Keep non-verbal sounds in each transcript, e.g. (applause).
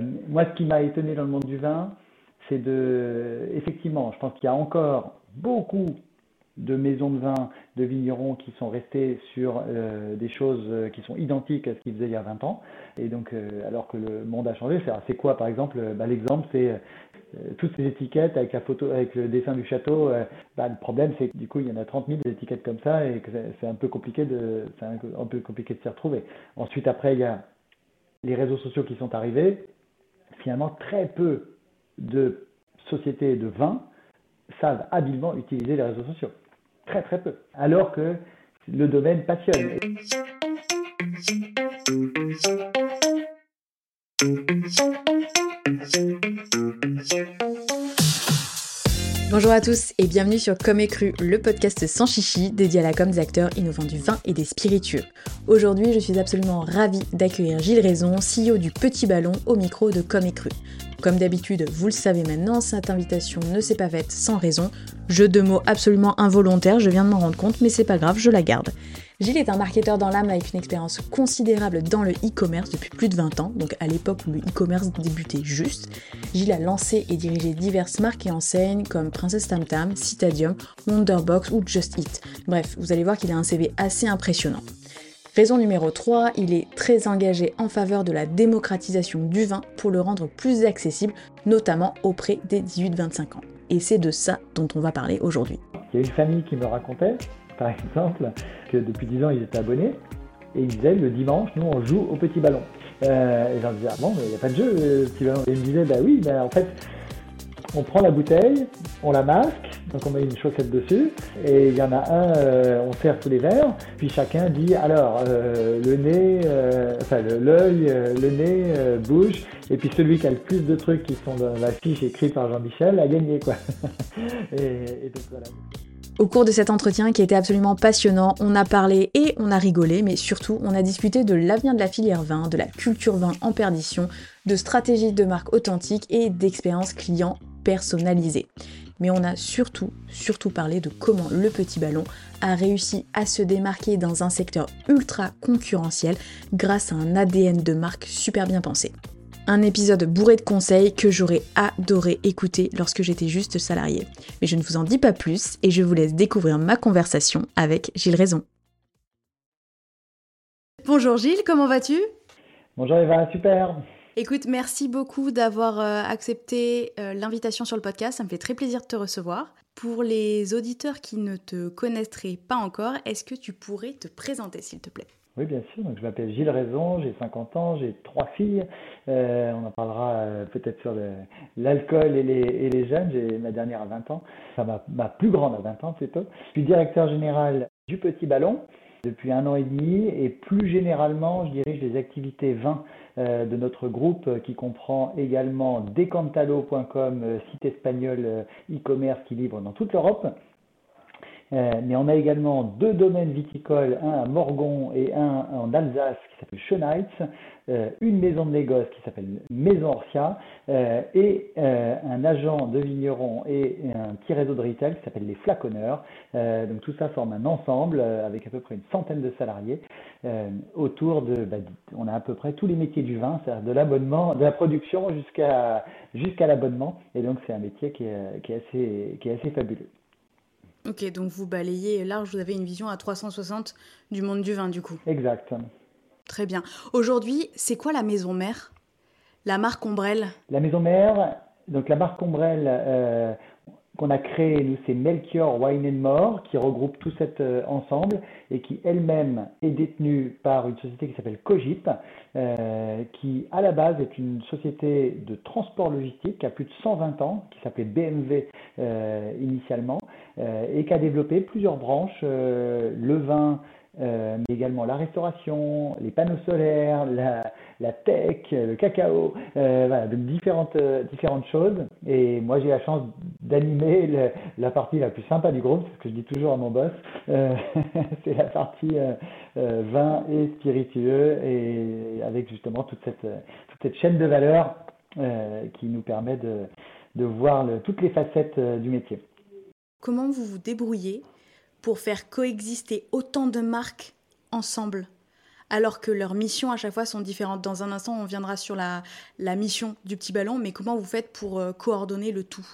Moi, ce qui m'a étonné dans le monde du vin, c'est de, effectivement, je pense qu'il y a encore beaucoup de maisons de vin, de vignerons qui sont restés sur euh, des choses euh, qui sont identiques à ce qu'ils faisaient il y a 20 ans. Et donc, euh, alors que le monde a changé, c'est quoi par exemple bah, L'exemple, c'est toutes ces étiquettes avec la photo, avec le dessin du château. Bah, le problème, c'est que du coup, il y en a 30 000 étiquettes comme ça et que c'est un peu compliqué de, un peu compliqué de s'y retrouver. Ensuite, après, il y a les réseaux sociaux qui sont arrivés. Finalement, très peu de sociétés de vin savent habilement utiliser les réseaux sociaux. Très très peu. Alors que le domaine passionne. Bonjour à tous et bienvenue sur Comme et Cru, le podcast sans chichi dédié à la com des acteurs innovants du vin et des spiritueux. Aujourd'hui, je suis absolument ravie d'accueillir Gilles Raison, CEO du Petit Ballon, au micro de Comme et Cru. Comme d'habitude, vous le savez maintenant, cette invitation ne s'est pas faite sans raison. Jeu de mots absolument involontaire, je viens de m'en rendre compte, mais c'est pas grave, je la garde. Gilles est un marketeur dans l'âme avec une expérience considérable dans le e-commerce depuis plus de 20 ans, donc à l'époque où le e-commerce débutait juste. Gilles a lancé et dirigé diverses marques et enseignes comme Princess Tam Tam, Citadium, Wonderbox ou Just Eat. Bref, vous allez voir qu'il a un CV assez impressionnant. Raison numéro 3, il est très engagé en faveur de la démocratisation du vin pour le rendre plus accessible, notamment auprès des 18-25 ans. Et c'est de ça dont on va parler aujourd'hui. Il y a une famille qui me racontait, par exemple, que depuis 10 ans ils étaient abonnés, et ils disaient le dimanche, nous on joue au petit ballon. Euh, et j'en disais, ah bon, il n'y a pas de jeu, le petit ballon. Et ils me disaient, bah oui, mais en fait, on prend la bouteille, on la masque, donc on met une chaussette dessus, et il y en a un, euh, on serre tous les verres, puis chacun dit alors euh, le nez, euh, enfin l'œil, le nez, bouge, et puis celui qui a le plus de trucs qui sont dans la fiche écrite par Jean-Michel a gagné quoi. (laughs) et, donc voilà. Au cours de cet entretien qui était absolument passionnant, on a parlé et on a rigolé, mais surtout on a discuté de l'avenir de la filière vin, de la culture vin en perdition, de stratégies de marque authentique et d'expérience client personnalisée. Mais on a surtout, surtout parlé de comment le petit ballon a réussi à se démarquer dans un secteur ultra concurrentiel grâce à un ADN de marque super bien pensé. Un épisode bourré de conseils que j'aurais adoré écouter lorsque j'étais juste salarié. Mais je ne vous en dis pas plus et je vous laisse découvrir ma conversation avec Gilles Raison. Bonjour Gilles, comment vas-tu? Bonjour Eva, super. Écoute, merci beaucoup d'avoir euh, accepté euh, l'invitation sur le podcast. Ça me fait très plaisir de te recevoir. Pour les auditeurs qui ne te connaîtraient pas encore, est-ce que tu pourrais te présenter, s'il te plaît? Oui, bien sûr. Donc, je m'appelle Gilles Raison, j'ai 50 ans, j'ai trois filles. Euh, on en parlera peut-être sur l'alcool et les, jeunes. J'ai ma dernière à 20 ans, enfin ma, ma plus grande à 20 ans plutôt. Je suis directeur général du Petit Ballon depuis un an et demi et plus généralement, je dirige les activités vin euh, de notre groupe euh, qui comprend également decantalo.com, euh, site espagnol e-commerce qui livre dans toute l'Europe. Mais on a également deux domaines viticoles, un à Morgon et un en Alsace qui s'appelle Schönheitz, euh, une maison de négoce qui s'appelle Maison Orsia euh, et euh, un agent de vigneron et un petit réseau de retail qui s'appelle les Flaconneurs. donc tout ça forme un ensemble avec à peu près une centaine de salariés autour de, bah, on a à peu près tous les métiers du vin, c'est-à-dire de l'abonnement, de la production jusqu'à jusqu'à l'abonnement. Et donc c'est un métier qui est, qui est, assez, qui est assez fabuleux. Ok, donc vous balayez large, vous avez une vision à 360 du monde du vin du coup. Exact. Très bien. Aujourd'hui, c'est quoi la maison mère? La marque Ombrelle? La maison mère, donc la marque Ombrelle euh, qu'on a créée, nous, c'est Melchior Wine and More, qui regroupe tout cet euh, ensemble et qui elle-même est détenue par une société qui s'appelle Cogip, euh, qui à la base est une société de transport logistique qui a plus de 120 ans, qui s'appelait BMW initialement, et qui a développé plusieurs branches, le vin, euh, mais également la restauration, les panneaux solaires, la, tech, le cacao, euh, voilà, donc différentes, euh, différentes choses. Et moi, j'ai la chance d'animer la partie la plus sympa du groupe, c'est ce que je dis toujours à mon boss, (laughs) c'est la partie vin et spiritueux, et avec justement toute cette, toute cette chaîne de valeur qui nous permet de, de voir toutes les facettes du métier. Comment vous vous débrouillez pour faire coexister autant de marques ensemble. Alors que leurs missions à chaque fois sont différentes. Dans un instant, on viendra sur la, la mission du petit ballon, mais comment vous faites pour euh, coordonner le tout?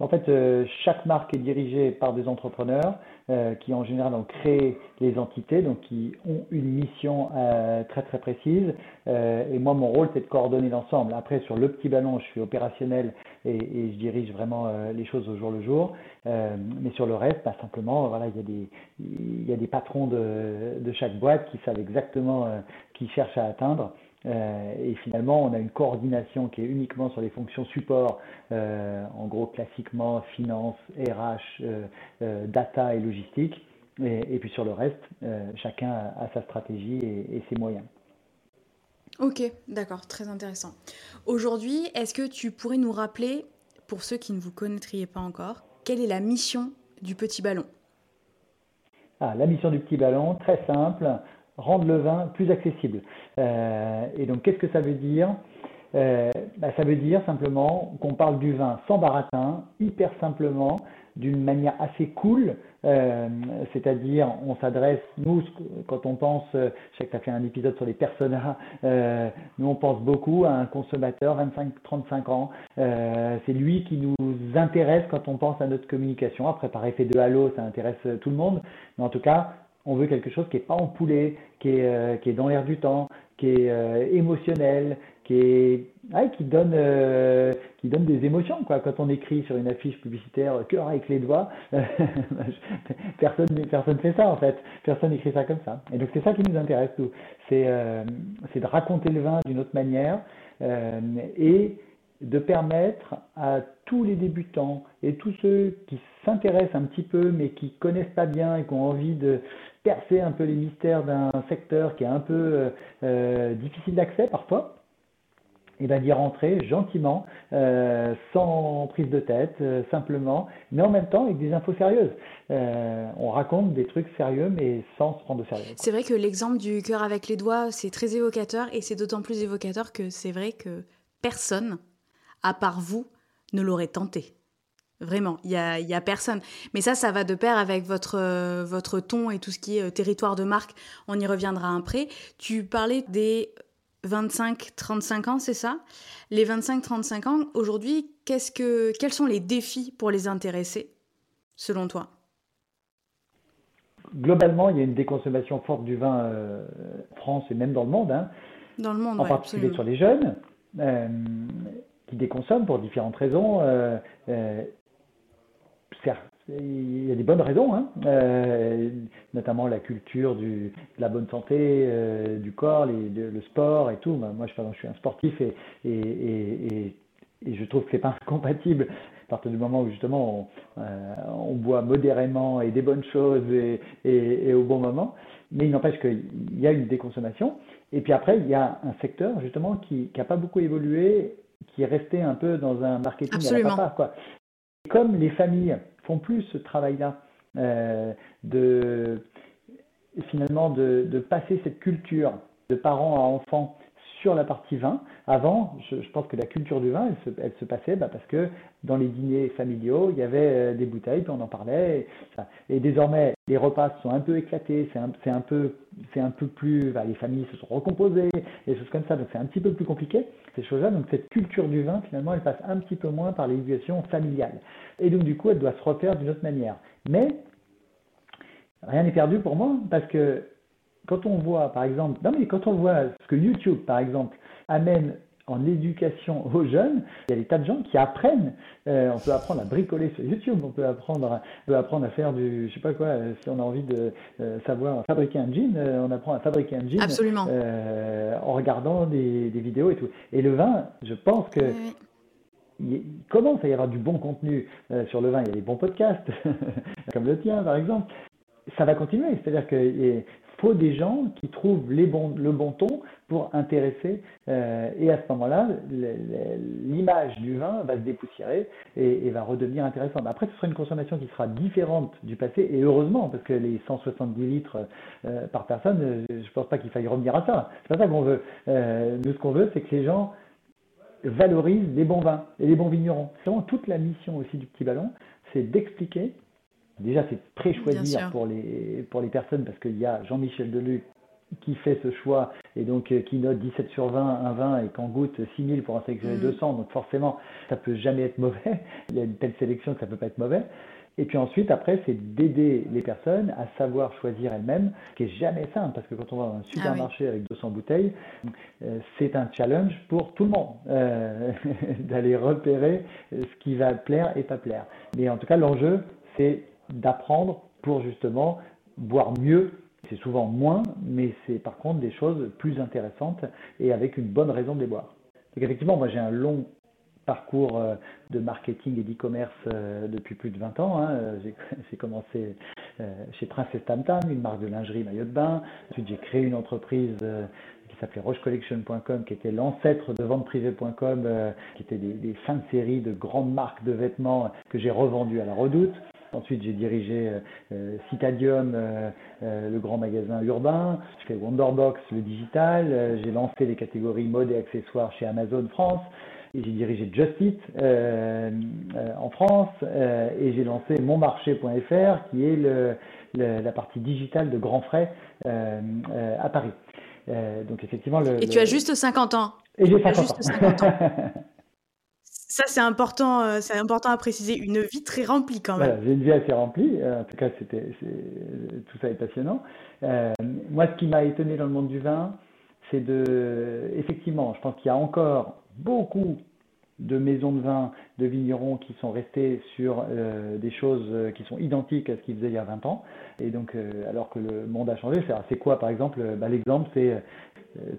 En fait, euh, chaque marque est dirigée par des entrepreneurs euh, qui en général ont créé les entités, donc qui ont une mission euh, très très précise. et moi, mon rôle, c'est de coordonner l'ensemble. Après, sur le petit ballon, je suis opérationnel et, et je dirige vraiment les choses au jour le jour. mais sur le reste, bah, simplement, voilà, il y a des, il y a des patrons de, de chaque boîte qui savent exactement qui cherchent à atteindre. Euh, et finalement, on a une coordination qui est uniquement sur les fonctions support, euh, en gros classiquement finance, RH, euh, data et logistique. Et, puis sur le reste, chacun a, sa stratégie et, ses moyens. Ok, d'accord, très intéressant. Aujourd'hui, est-ce que tu pourrais nous rappeler, pour ceux qui ne vous connaîtriez pas encore, quelle est la mission du petit ballon? Ah, La mission du petit ballon, très simple, rendre le vin plus accessible. Euh, et donc, qu'est-ce que ça veut dire? Euh, bah, Ça veut dire simplement qu'on parle du vin sans baratin, hyper simplement, d'une manière assez cool, euh, c'est-à-dire on s'adresse, nous, quand on pense, je sais que tu as fait un épisode sur les personas, nous on pense beaucoup à un consommateur 25-35 ans, c'est lui qui nous intéresse quand on pense à notre communication. Après, par effet de halo, ça intéresse tout le monde, mais en tout cas, on veut quelque chose qui n'est pas empoulé, qui est, euh, qui est dans l'air du temps, qui est euh, émotionnel, qui, est, qui, donne, euh, qui donne des émotions. Quoi. Quand on écrit sur une affiche publicitaire cœur avec les doigts, (laughs) personne personne fait ça en fait. Personne écrit ça comme ça. Et donc c'est ça qui nous intéresse, nous. C'est de raconter le vin d'une autre manière et de permettre à tous les débutants et tous ceux qui s'intéressent un petit peu mais qui connaissent pas bien et qui ont envie de percer un peu les mystères d'un secteur qui est un peu euh, euh, difficile d'accès parfois, et bien d'y rentrer gentiment, euh, sans prise de tête, simplement, mais en même temps avec des infos sérieuses. on raconte des trucs sérieux, mais sans se prendre de sérieux. C'est vrai que l'exemple du cœur avec les doigts, c'est très évocateur, et c'est d'autant plus évocateur que c'est vrai que personne, à part vous, ne l'aurait tenté. Vraiment, il n'y a, y a personne. Mais ça, ça va de pair avec votre, euh, votre ton et tout ce qui est euh, territoire de marque. On y reviendra après. Tu parlais des 25-35 ans, c'est ça? Les 25-35 ans, aujourd'hui, qu'est-ce que, quels sont les défis pour les intéresser, selon toi? Globalement, il y a une déconsommation forte du vin euh, en France et même dans le monde. Hein. Dans le monde, En particulier sur les jeunes. qui déconsomment pour différentes raisons il y a des bonnes raisons, hein. euh, notamment la culture du, de la bonne santé, euh, du corps, le sport et tout. Moi, je, je suis un sportif et, et, et, je trouve que c'est pas incompatible à partir du moment où justement on, euh, on, boit modérément et des bonnes choses et, au bon moment. Mais il n'empêche qu'il y a une déconsommation. Et puis après, il y a un secteur justement qui n'a pas beaucoup évolué, qui est resté un peu dans un marketing Absolument. à la papa, quoi. Comme les familles font plus ce travail-là, euh, de finalement de, passer cette culture de parents à enfants sur la partie vin. Avant, je, pense que la culture du vin, elle se, passait bah, parce que dans les dîners familiaux, il y avait euh, des bouteilles, puis on en parlait. Et, et désormais, les repas sont un peu éclatés, c'est un, peu, plus, bah, les familles se sont recomposées, des choses comme ça, donc c'est un petit peu plus compliqué choses-là. Donc cette culture du vin, finalement, elle passe un petit peu moins par l'éducation familiale. Et donc du coup, elle doit se refaire d'une autre manière. Mais rien n'est perdu pour moi parce que quand on voit, par exemple, non mais quand on voit ce que YouTube, par exemple, amène en éducation (laughs) aux jeunes, il y a des tas de gens qui apprennent. Euh, on peut apprendre à bricoler sur YouTube, on peut apprendre, à, peut apprendre à faire du, je sais pas quoi, euh, si on a envie de euh, savoir fabriquer un jean, on apprend à fabriquer un jean Absolument. en regardant des, des, vidéos et tout. Et le vin, je pense que il commence à y avoir du bon contenu sur le vin. Il y a des bons podcasts, (laughs) comme le tien par exemple. Ça va continuer, c'est-à-dire que faut des gens qui trouvent le bon ton pour intéresser. Euh, et à ce moment-là, l'image du vin va se dépoussiérer et, va redevenir intéressante. Après, ce sera une consommation qui sera différente du passé, et heureusement, parce que les 170 litres euh, par personne, euh, je ne pense pas qu'il faille revenir à ça. C'est pas ça qu'on veut. nous, ce qu'on veut, c'est que les gens valorisent les bons vins et les bons vignerons. C'est vraiment toute la mission aussi du petit ballon, c'est d'expliquer Déjà, c'est très chouette pour les, pour les personnes parce qu'il y a Jean-Michel Deluc qui fait ce choix et donc euh, qui note 17 sur 20 un vin et qu'en goûte 6000 pour en sélectionner 200, mm. donc forcément ça peut jamais être mauvais. (laughs) Il y a une telle sélection que ça peut pas être mauvais. Et puis ensuite, après, c'est d'aider les personnes à savoir choisir elles-mêmes, ce qui est jamais simple, parce que quand on va dans un supermarché ah avec 200 bouteilles, euh, c'est un challenge pour tout le monde euh, (laughs) d'aller repérer ce qui va plaire et pas plaire. Mais en tout cas, l'enjeu, c'est d'apprendre pour justement boire mieux. C'est souvent moins, mais c'est par contre des choses plus intéressantes et avec une bonne raison de les boire. Donc effectivement, moi j'ai un long parcours euh, de marketing et d'e-commerce euh, depuis plus de 20 ans. Hein. (laughs) J'ai commencé euh, chez Princess Tam Tam, une marque de lingerie maillot de bain. Ensuite, j'ai créé une entreprise qui s'appelait rochecollection.com, qui était l'ancêtre de venteprivée.com, qui était des, des fins de série de grandes marques de vêtements que j'ai revendues à la redoute. Ensuite, j'ai dirigé Citadium, le grand magasin urbain. Je fais Wonderbox, le digital. j'ai lancé les catégories mode et accessoires chez Amazon France j'ai dirigé Just Eat euh, euh, en France euh, et j'ai lancé monmarché.fr qui est le, la partie digitale de Grand Frais à Paris. donc effectivement, le, et tu as juste 50 ans. Et j'ai 50 ans. (laughs) Ça, c'est important, c'est important à préciser. Une vie très remplie quand même. j'ai une vie assez remplie. En tout cas, c'était, tout ça est passionnant. moi, ce qui m'a étonné dans le monde du vin, c'est de, effectivement, je pense qu'il y a encore beaucoup de maisons de vin, de vignerons qui sont restés sur euh, des choses euh, qui sont identiques à ce qu'ils faisaient il y a 20 ans. Et donc, euh, alors que le monde a changé, c'est quoi par exemple? Bah, L'exemple, c'est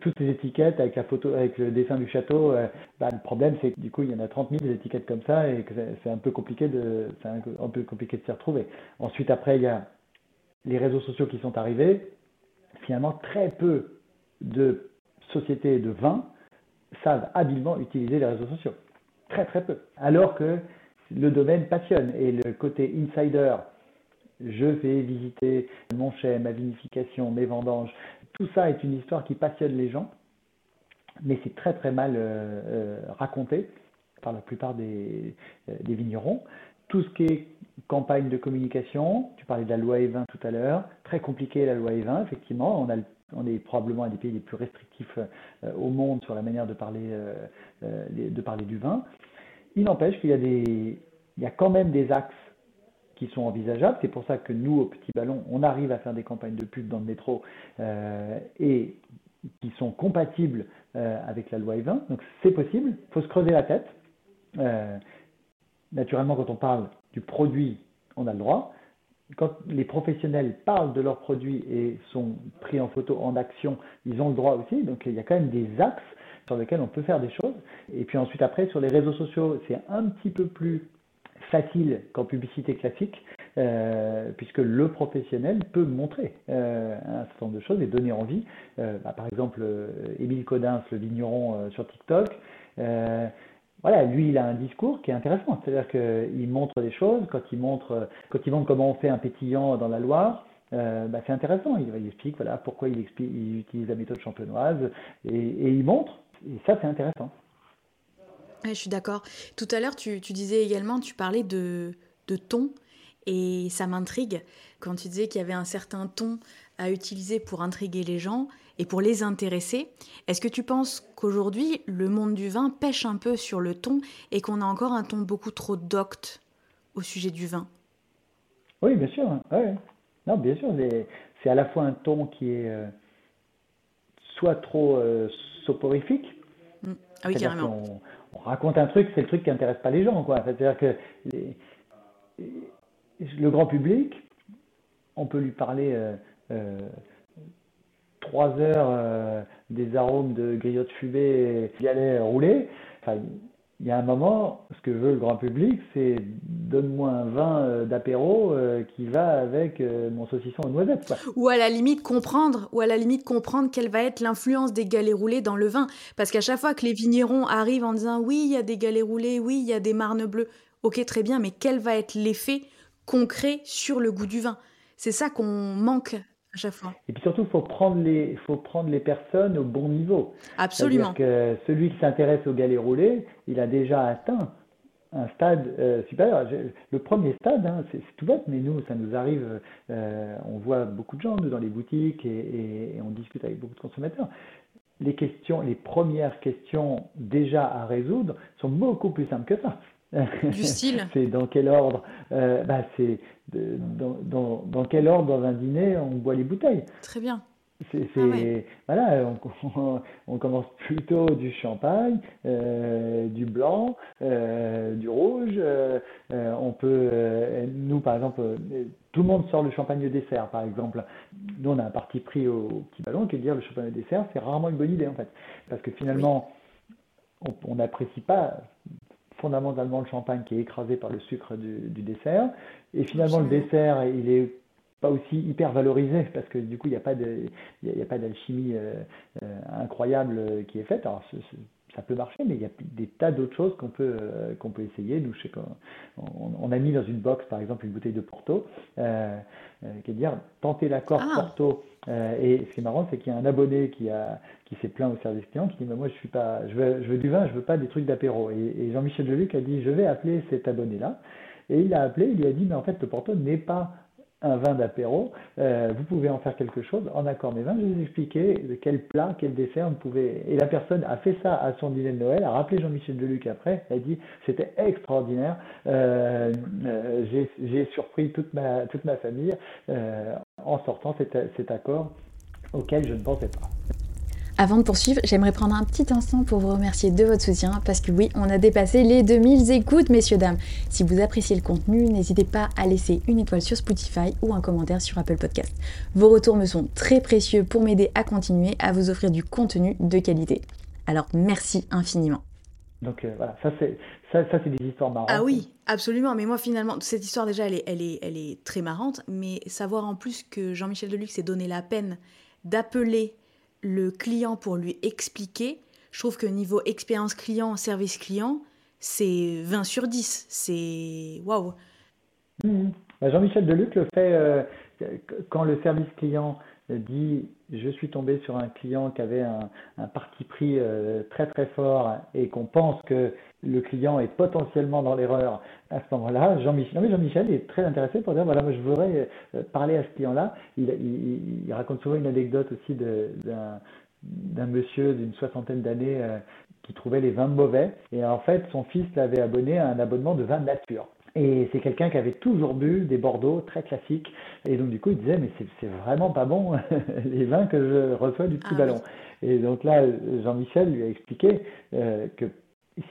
toutes ces étiquettes avec la photo, avec le dessin du château. Bah, le problème, c'est que du coup, il y en a 30 000 étiquettes comme ça et que c'est un peu compliqué de, un, un peu compliqué de s'y retrouver. Ensuite, après, il y a les réseaux sociaux qui sont arrivés. Finalement, très peu de sociétés de vin savent habilement utiliser les réseaux sociaux. Très très peu. Alors que le domaine passionne et le côté insider, je vais visiter mon chai, ma vinification, mes vendanges, tout ça est une histoire qui passionne les gens, mais c'est très très mal euh, euh, raconté par la plupart des, euh, des, vignerons. Tout ce qui est campagne de communication, tu parlais de la loi E20 tout à l'heure, très compliqué la loi E20, effectivement, on est probablement un des pays les plus restrictifs au monde sur la manière de parler, de parler du vin. Il n'empêche qu'il y a, des, il y a quand même des axes qui sont envisageables. C'est pour ça que nous, au Petit Ballon, on arrive à faire des campagnes de pub dans le métro et qui sont compatibles avec la loi E20. Donc c'est possible, il faut se creuser la tête. naturellement, quand on parle du produit, on a le droit quand les professionnels parlent de leurs produits et sont pris en photo en action, ils ont le droit aussi. Donc il y a quand même des axes sur lesquels on peut faire des choses. Et puis ensuite après, sur les réseaux sociaux, c'est un petit peu plus facile qu'en publicité classique, euh, puisque le professionnel peut montrer euh, un certain nombre de choses et donner envie. Euh, bah, par exemple, Émile Codins, le vigneron sur TikTok, voilà, lui, il a un discours qui est intéressant. C'est-à-dire qu'il montre des choses. Quand il montre, quand il montre comment on fait un pétillant dans la Loire, bah, c'est intéressant. Il, explique voilà pourquoi il utilise la méthode champenoise et, il montre. Et ça, c'est intéressant. Je suis d'accord. Tout à l'heure, tu, tu, disais également, tu parlais de, de ton et ça m'intrigue quand tu disais qu'il y avait un certain ton à utiliser pour intriguer les gens et pour les intéresser. Est-ce que tu penses qu'aujourd'hui, le monde du vin pêche un peu sur le ton et qu'on a encore un ton beaucoup trop docte au sujet du vin? Oui, bien sûr. Non, bien sûr. C'est à la fois un ton qui est euh, soit trop euh, soporifique. Mmh. Ah oui, carrément. On, raconte un truc, c'est le truc qui n'intéresse pas les gens. C'est-à-dire que le grand public, on peut lui parler euh, trois heures euh, des arômes de griotte fumée qui allaient rouler. Enfin, il y a un moment, ce que veut le grand public, c'est donne-moi un vin euh, d'apéro euh, qui va avec mon saucisson aux noisettes. Ou à la limite comprendre, ou à la limite comprendre quelle va être l'influence des galets roulés dans le vin, parce qu'à chaque fois que les vignerons arrivent en disant oui il y a des galets roulés, oui il y a des marnes bleues, ok très bien, mais quel va être l'effet concret sur le goût du vin? C'est ça qu'on manque fois. Et puis surtout, il faut prendre les, faut prendre les personnes au bon niveau. Absolument. Que celui qui s'intéresse au galet roulé, il a déjà atteint un stade euh, supérieur. Le premier stade, hein, c'est tout bête, mais nous, ça nous arrive, euh, on voit beaucoup de gens nous, dans les boutiques et, on discute avec beaucoup de consommateurs. Les questions, les premières questions déjà à résoudre sont beaucoup plus simples que ça. Du style (laughs) C'est dans quel ordre euh, bah, C'est dans, dans, dans, quel ordre dans un dîner on boit les bouteilles Très bien. C'est, ah voilà, (laughs) on, commence plutôt du champagne, euh, du blanc, euh, du rouge. Euh, on peut, nous par exemple, tout le monde sort le champagne au dessert, par exemple. Nous, on a un parti pris au, petit ballon qui est de dire le champagne au dessert, c'est rarement une bonne idée en fait, parce que finalement, on n'apprécie pas fondamentalement le champagne qui est écrasé par le sucre du, du dessert. Et finalement, le dessert, il est pas aussi hyper valorisé parce que du coup il n'y a pas de il y a, pas d'alchimie euh, euh, incroyable euh, qui est faite alors ça peut marcher mais il y a des tas d'autres choses qu'on peut qu'on peut essayer. Nous je sais on, a mis dans une box par exemple une bouteille de Porto qui est dire tenter l'accord ah. Porto et ce qui est marrant c'est qu'il y a un abonné qui a qui s'est plaint au service client qui dit mais moi je suis pas je veux, je veux du vin je veux pas des trucs d'apéro. Et, et Jean-Michel Deluc a dit je vais appeler cet abonné là et il a appelé il lui a dit mais en fait le Porto n'est pas un vin d'apéro, euh, vous pouvez en faire quelque chose en accord mes vins. Je vous expliquer quel plat, quel dessert vous pouvez. Et la personne a fait ça à son dîner de Noël, a rappelé Jean-Michel Deluc après, elle a dit c'était extraordinaire, euh, euh, j'ai surpris toute ma, toute ma famille en sortant cet, cet accord auquel je ne pensais pas. Avant de poursuivre, j'aimerais prendre un petit instant pour vous remercier de votre soutien parce que oui, on a dépassé les 2000 écoutes, messieurs, dames. Si vous appréciez le contenu, n'hésitez pas à laisser une étoile sur Spotify ou un commentaire sur Apple Podcast. Vos retours me sont très précieux pour m'aider à continuer à vous offrir du contenu de qualité. Alors merci infiniment. Donc euh, voilà, ça c'est ça, ça c'est des histoires marrantes. Ah oui, absolument. Mais moi finalement, cette histoire déjà, elle est, elle est, elle est très marrante. Mais savoir en plus que Jean-Michel Deluc s'est donné la peine d'appeler le client pour lui expliquer, je trouve que niveau expérience client, service client, c'est 20 sur 10. C'est waouh. Mmh. Bah, Jean-Michel Deluc le fait euh, quand le service client dit je suis tombé sur un client qui avait un, parti pris euh, très très fort et qu'on pense que le client est potentiellement dans l'erreur à ce moment-là, Jean-Michel, Jean-Michel est très intéressé pour dire voilà, moi je voudrais euh, parler à ce client-là. Il, raconte souvent une anecdote aussi d'un monsieur d'une soixantaine d'années euh, qui trouvait les vins mauvais et en fait son fils l'avait abonné à un abonnement de vin nature. Et c'est quelqu'un qui avait toujours bu des Bordeaux très classiques. Et donc, du coup, il disait, mais c'est vraiment pas bon, (laughs) les vins que je reçois du petit ah ballon. Et donc là, Jean-Michel lui a expliqué euh, que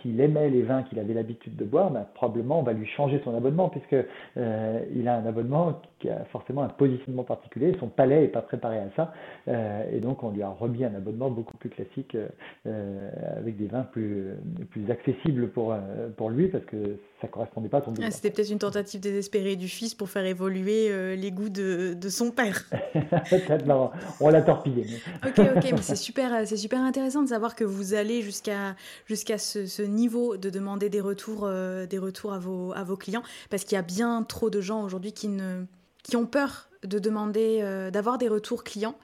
s'il aimait les vins qu'il avait l'habitude de boire, ben, probablement on va lui changer son abonnement puisque euh, il a un abonnement qui a forcément un positionnement particulier, son palais n'est pas préparé à ça, euh, et donc on lui a remis un abonnement beaucoup plus classique euh, avec des vins plus, plus accessibles pour, pour lui parce que ça correspondait pas à son besoin. Ah, c'était peut-être une tentative désespérée du fils pour faire évoluer les goûts de, de son père. (laughs) on l'a torpillé. ok, ok, mais c'est super, c'est super intéressant de savoir que vous allez jusqu'à jusqu'à ce ce niveau de demander des retours, euh, des retours à, vos, à vos clients, parce qu'il y a bien trop de gens aujourd'hui qui, qui ont peur de demander, euh, d'avoir des retours clients,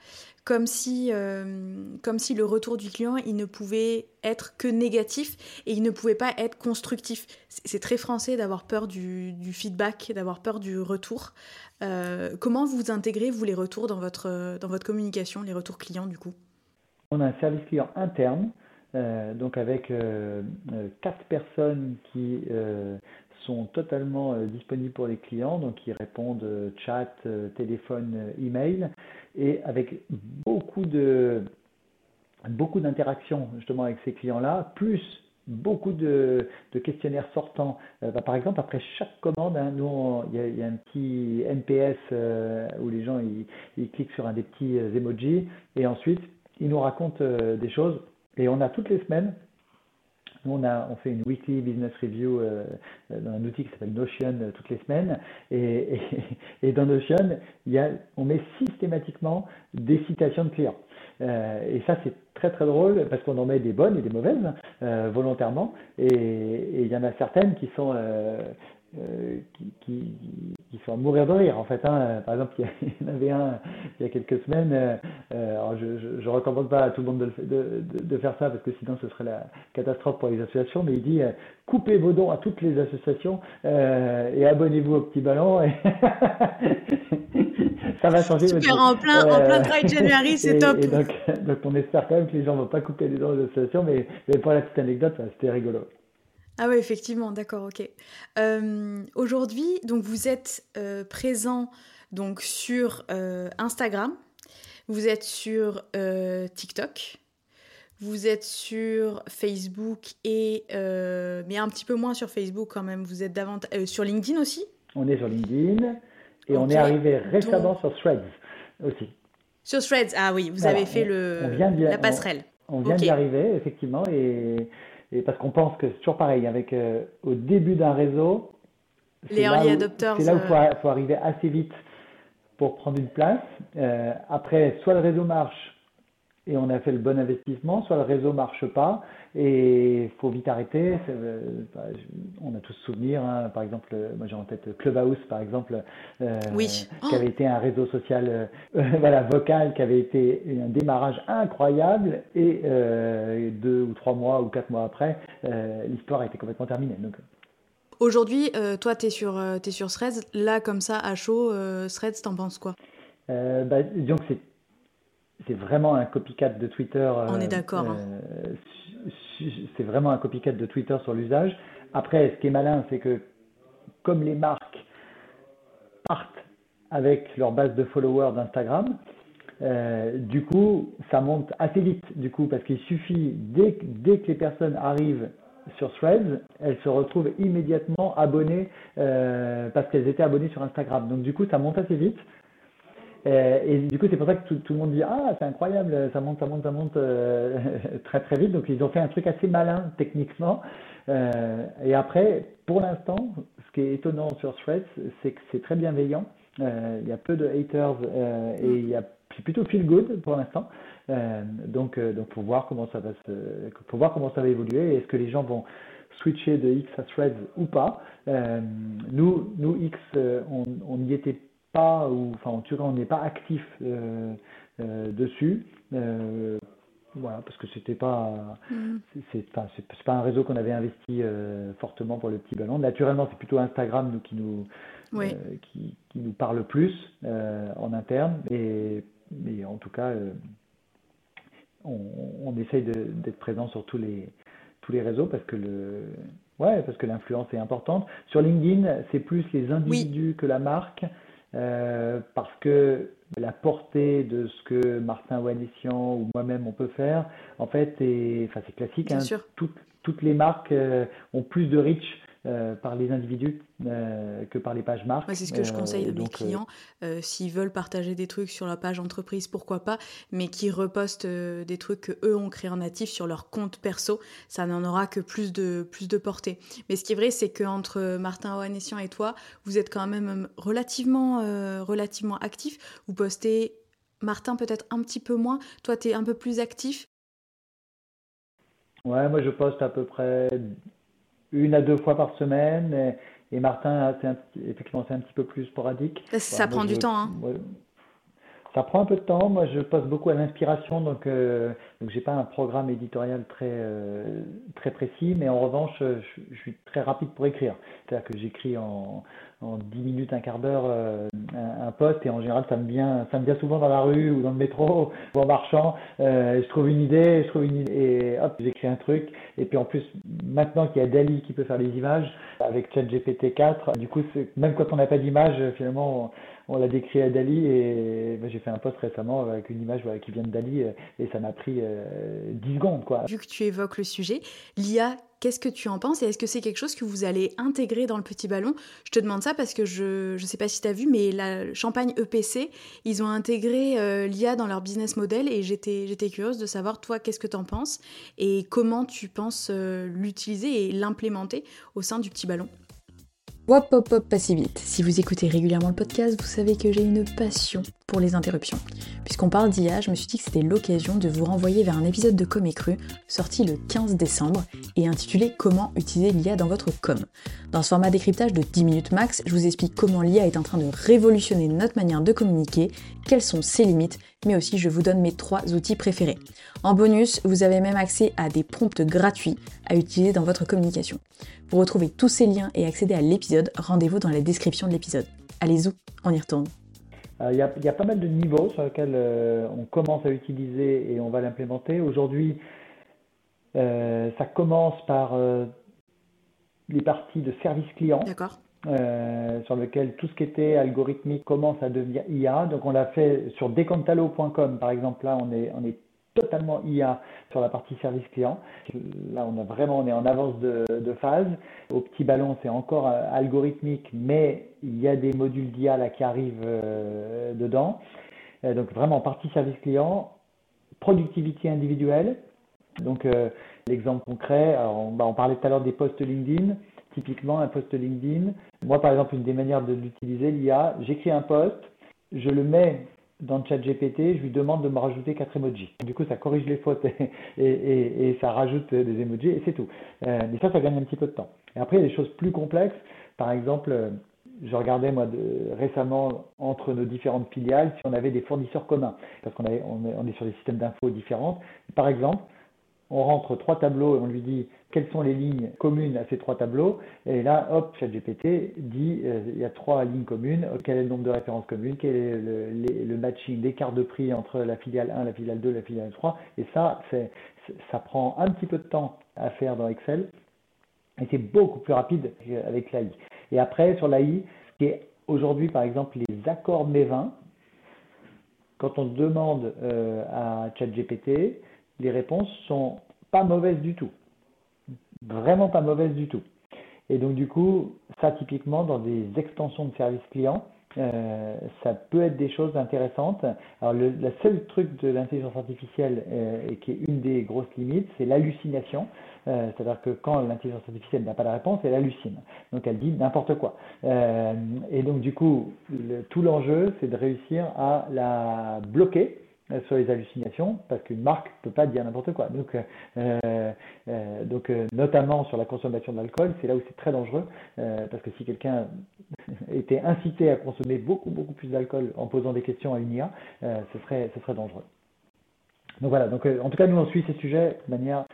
comme si, euh, comme si le retour du client, il ne pouvait être que négatif et il ne pouvait pas être constructif. C'est très français d'avoir peur du, du feedback, d'avoir peur du retour. comment vous intégrez, vous, les retours dans votre, dans votre communication, les retours clients, du coup? On a un service client interne euh, donc avec euh, euh, quatre personnes qui sont totalement disponibles pour les clients, donc qui répondent chat, téléphone, email, et avec beaucoup de beaucoup d'interactions justement avec ces clients-là, plus beaucoup de, questionnaires sortants. Bah, par exemple, après chaque commande, hein, nous, il y, a un petit NPS où les gens ils, cliquent sur un des petits emojis et ensuite ils nous racontent des choses et on a toutes les semaines, nous on, a, on fait une weekly business review euh, dans un outil qui s'appelle Notion euh, toutes les semaines. (laughs) Et, dans Notion, il y a, on met systématiquement des citations de clients. Euh, et ça, c'est très très drôle parce qu'on en met des bonnes et des mauvaises volontairement. Et, il y en a certaines qui sont qui, qui, qui, sont à mourir de rire en fait. Hein. Par exemple, il y, (laughs) en avait un il y a quelques semaines. alors je, je, recommande pas à tout le monde de, de, de, faire ça parce que sinon ce serait la catastrophe pour les associations. Mais il dit coupez vos dons à toutes les associations et abonnez-vous au petit ballon. Et (laughs) ça va changer. Super, en plein, en plein Dry January, (laughs) c'est top. Et donc, donc, on espère quand même que les gens ne vont pas couper les dents aux associations, mais, mais pour la petite anecdote, c'était rigolo. Ah oui, effectivement, d'accord, ok. Euh, aujourd'hui, donc vous êtes euh, présent donc sur euh, Instagram, vous êtes sur TikTok, vous êtes sur Facebook et mais un petit peu moins sur Facebook quand même. Vous êtes davantage sur LinkedIn aussi? On est sur LinkedIn et on est arrivé récemment sur Threads aussi. Sur Threads, ah oui, vous avez fait le la passerelle. On, vient d'y arriver effectivement et et parce qu'on pense que c'est toujours pareil, avec euh, au début d'un réseau, adopters. C'est là où il euh, faut, arriver assez vite pour prendre une place. Euh, après, soit le réseau marche et on a fait le bon investissement, soit le réseau marche pas et il faut vite arrêter. Euh, bah, on a tous souvenir, hein, par exemple, euh, moi j'ai en tête Clubhouse par exemple, euh, qui avait été un réseau social (laughs) voilà, vocal, qui avait été un démarrage incroyable et deux ou trois mois ou quatre mois après, l'histoire a été complètement terminée. Donc, Aujourd'hui, toi, tu es, sur, es sur Threads. Là, comme ça, à chaud, Threads, t'en penses quoi? Bah, Disons que c'est c'est vraiment un copycat de Twitter. On est d'accord. Hein. Euh, c'est vraiment un copycat de Twitter sur l'usage. Après, ce qui est malin, c'est que comme les marques partent avec leur base de followers d'Instagram, euh, du coup, ça monte assez vite, du coup, parce qu'il suffit, dès, dès, que les personnes arrivent sur Threads, elles se retrouvent immédiatement abonnées euh, parce qu'elles étaient abonnées sur Instagram. Donc, du coup, ça monte assez vite. Euh, et du coup, c'est pour ça que tout, le monde dit Ah, c'est incroyable, ça monte, ça monte, ça monte euh, (laughs) très très vite. Donc, ils ont fait un truc assez malin techniquement. Euh, et après, pour l'instant, ce qui est étonnant sur Threads, c'est que c'est très bienveillant. Il y a peu de haters et il y a plutôt feel good pour l'instant. donc, donc, pour voir comment ça va se, pour voir comment ça va évoluer. Est-ce que les gens vont switcher de X à Threads ou pas Nous, nous X, on, on y était pas, ou enfin en tout cas on n'est pas actif euh, euh, dessus. Euh, voilà, parce que c'était pas, mm. c'est pas, pas un réseau qu'on avait investi fortement pour le petit ballon. Naturellement, c'est plutôt Instagram nous, qui nous, qui, qui, nous parle plus en interne. Et, mais en tout cas, on, on, essaye d'être présent sur tous les, tous les réseaux parce que le, ouais, parce que l'influence est importante. Sur LinkedIn, c'est plus les individus que la marque. Euh, parce que la portée de ce que Martin Wanessian ou moi-même on peut faire, en fait, enfin, c'est classique. Hein, toutes, toutes, les marques euh, ont plus de reach euh, par les individus euh, que par les pages marques. c'est ce que je euh, conseille à mes clients. S'ils veulent partager des trucs sur la page entreprise, pourquoi pas, mais qui repostent des trucs que eux ont créés en natif sur leur compte perso, ça n'en aura que plus de, plus de portée. Mais ce qui est vrai, c'est qu'entre Martin Oanessian et toi, vous êtes quand même relativement, relativement actifs. Vous postez Martin peut-être un petit peu moins, toi tu es un peu plus actif. Ouais, moi je poste à peu près une à deux fois par semaine. Et, Martin, c'est effectivement, c'est un petit peu plus sporadique. Ça, prend du temps. Hein. ça prend un peu de temps. Moi, je passe beaucoup à l'inspiration, donc euh, donc j'ai pas un programme éditorial très euh, très précis, mais en revanche, je, je, suis très rapide pour écrire. C'est-à-dire que j'écris en en 10 minutes, un quart d'heure euh, un, poste et en général ça me vient ça me vient souvent dans la rue ou dans le métro (laughs) ou en marchant. Euh, je trouve une idée je trouve une idée et hop j'écris un truc. Et puis en plus maintenant qu'il y a Dali qui peut faire les images avec ChatGPT 4 du coup même quand on n'a pas d'image finalement on, l'a décrit à Dali et j'ai fait un post récemment avec une image qui vient de Dali et ça m'a pris 10 euh, secondes quoi. Vu que tu évoques le sujet, l'IA Qu'est-ce que tu en penses et est-ce que c'est quelque chose que vous allez intégrer dans le petit ballon? Je te demande ça parce que je ne sais pas si tu as vu, mais la Champagne EPC, ils ont intégré euh, l'IA dans leur business model et j'étais, j'étais curieuse de savoir, toi, qu'est-ce que tu en penses et comment tu penses euh, l'utiliser et l'implémenter au sein du petit ballon? Wop hop hop pas si vite. Si vous écoutez régulièrement le podcast, vous savez que j'ai une passion pour les interruptions. Puisqu'on parle d'IA, je me suis dit que c'était l'occasion de vous renvoyer vers un épisode de Com Cru sorti le 15 décembre et intitulé Comment utiliser l'IA dans votre com. Dans ce format décryptage de 10 minutes max, je vous explique comment l'IA est en train de révolutionner notre manière de communiquer, quelles sont ses limites, mais aussi je vous donne mes trois outils préférés. En bonus, vous avez même accès à des prompts gratuits à utiliser dans votre communication. Pour retrouver tous ces liens et accéder à l'épisode, rendez-vous dans la description de l'épisode. Allez-y, on y retourne. Euh, il y, a, pas mal de niveaux sur lesquels euh, on commence à utiliser et on va l'implémenter. Aujourd'hui, euh, ça commence par les parties de service client. sur lequel tout ce qui était algorithmique commence à devenir IA. Donc on l'a fait sur decantalo.com par exemple. Là, on est, on est totalement IA sur la partie service client. Là, on a vraiment, est en avance de, phase. Au petit ballon, c'est encore euh, algorithmique, mais il y a des modules d'IA qui arrivent euh, dedans. Euh, donc vraiment partie service client, productivité individuelle. Donc l'exemple concret, on, bah, on parlait tout à l'heure des posts LinkedIn. Typiquement, un post LinkedIn. Moi, par exemple, une des manières de l'utiliser, l'IA, j'écris un post, je le mets dans le chat GPT, je lui demande de me rajouter quatre emojis. Du coup, ça corrige les fautes et, ça rajoute des emojis et c'est tout. Euh, ça, ça gagne un petit peu de temps. Et après, il y a des choses plus complexes. Par exemple, euh, je regardais moi récemment entre nos différentes filiales si on avait des fournisseurs communs, parce qu'on on est sur des systèmes d'infos différents. Par exemple, on rentre trois tableaux et on lui dit quelles sont les lignes communes à ces trois tableaux? Et là, hop, ChatGPT dit euh, il y a trois lignes communes, quel est le nombre de références communes, quel est le, matching, l'écart de prix entre la filiale 1, la filiale 2, la filiale 3. Et ça, ça prend un petit peu de temps à faire dans Excel. Et c'est beaucoup plus rapide avec l'AI. Et après, sur l'AI, ce qui est aujourd'hui, par exemple, les accords MEVIN, quand on demande euh, à ChatGPT, les réponses sont pas mauvaises du tout. Vraiment pas mauvaises du tout. Et donc du coup, ça typiquement dans des extensions de service client, euh, ça peut être des choses intéressantes. Alors le seul truc de l'intelligence artificielle euh, et qui est une des grosses limites, c'est l'hallucination. Euh, c'est-à-dire que quand l'intelligence artificielle n'a pas la réponse, elle hallucine. Donc elle dit n'importe quoi. et donc du coup, tout l'enjeu, c'est de réussir à la bloquer sur les hallucinations, parce qu'une marque ne peut pas dire n'importe quoi. Donc, euh, euh, donc notamment sur la consommation d'alcool, c'est là où c'est très dangereux, parce que si quelqu'un (laughs) était incité à consommer beaucoup, beaucoup plus d'alcool en posant des questions à une IA, ce, serait, ce serait dangereux. Donc voilà, donc en tout cas, nous on suit ces sujets de manière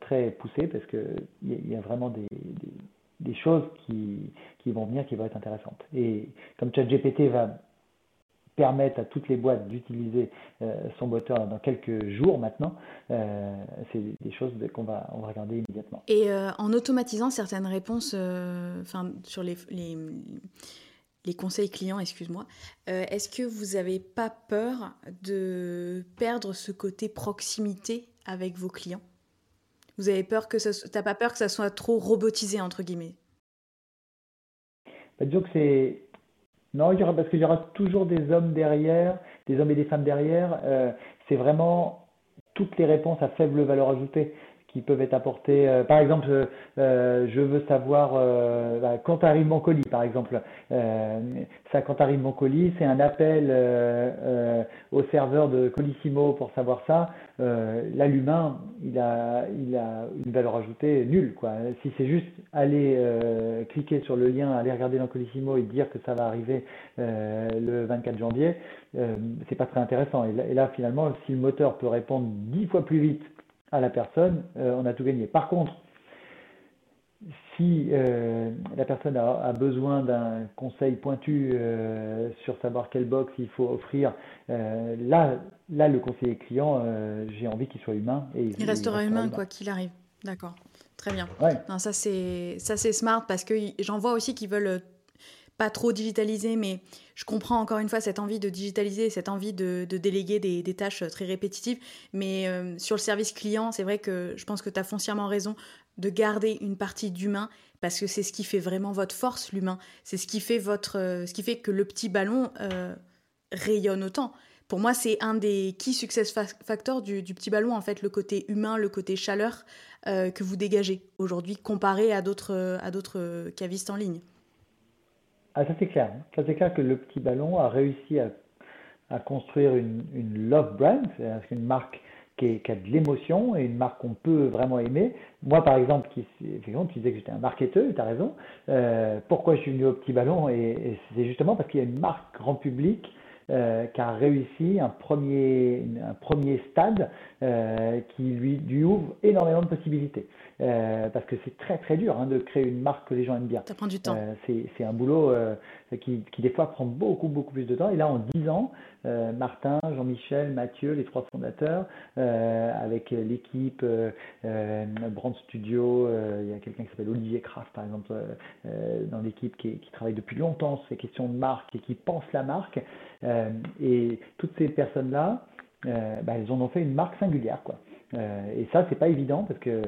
très poussée, parce qu'il y, y, a vraiment des, des, des choses qui, qui vont venir qui vont être intéressantes. Et comme ChatGPT va permettre à toutes les boîtes d'utiliser euh, son moteur dans quelques jours maintenant, euh, c'est des choses qu'on va, on va regarder immédiatement. Et euh, en automatisant certaines réponses enfin sur les, les, les, conseils clients, excuse-moi, est-ce que vous n'avez pas peur de perdre ce côté proximité avec vos clients? Vous avez peur que ça, t'as pas peur que ça soit trop robotisé entre guillemets? Bah, Disons que c'est non, il y aura, parce qu'il y aura toujours des hommes derrière, des hommes et des femmes derrière. Euh, c'est vraiment toutes les réponses à faible valeur ajoutée qui peuvent être apportées. Euh, par exemple, euh, je veux savoir bah, quand arrive mon colis, par exemple. ça, quand arrive mon colis, c'est un appel au serveur de Colissimo pour savoir ça. là, l'humain, il a, il a une valeur ajoutée nulle. Quoi. Si c'est juste aller cliquer sur le lien, aller regarder dans Colissimo et dire que ça va arriver le 24 janvier, c'est pas très intéressant. Et là, finalement, si le moteur peut répondre dix fois plus vite à la personne, euh, on a tout gagné. Par contre, si euh, la personne a, besoin d'un conseil pointu euh, sur savoir quelle box il faut offrir, là, là, le conseiller client, j'ai envie qu'il soit humain. Et il, restera, humain, quoi qu'il arrive. D'accord, très bien. Non, ça c'est ça c'est smart parce que j'en vois aussi qui veulent pas trop digitaliser, mais je comprends encore une fois cette envie de digitaliser, cette envie de, déléguer des, tâches très répétitives. Mais euh, sur le service client, c'est vrai que je pense que tu as foncièrement raison de garder une partie d'humain parce que c'est ce qui fait vraiment votre force, l'humain. C'est ce qui fait votre, euh, ce qui fait que le petit ballon euh, rayonne autant. Pour moi, c'est un des key success factors du, du, petit ballon, en fait, le côté humain, le côté chaleur que vous dégagez aujourd'hui comparé à d'autres cavistes en ligne. Ah, ça c'est clair. Ça c'est clair que le petit ballon a réussi à, à construire une, une love brand, c'est-à-dire une marque qui, a de l'émotion et une marque qu'on peut vraiment aimer. Moi, par exemple, qui, effectivement, tu disais que j'étais un marketeur, tu as raison. Euh, pourquoi je suis venu au petit ballon et c'est justement parce qu'il y a une marque grand public euh, qui a réussi un premier, un premier stade euh, qui lui, lui, ouvre énormément de possibilités. Euh, parce que c'est très très dur hein, de créer une marque que les gens aiment bien. Ça prend du temps. Euh, c'est un boulot qui, qui, des fois prend beaucoup beaucoup plus de temps. Et là, en 10 ans, Martin, Jean-Michel, Mathieu, les trois fondateurs, avec l'équipe Brand Studio, il y a quelqu'un qui s'appelle Olivier Kraft par exemple dans l'équipe qui, travaille depuis longtemps sur ces questions de marque et qui pense la marque. et toutes ces personnes-là, bah, elles en ont fait une marque singulière. Quoi. et ça, c'est pas évident parce que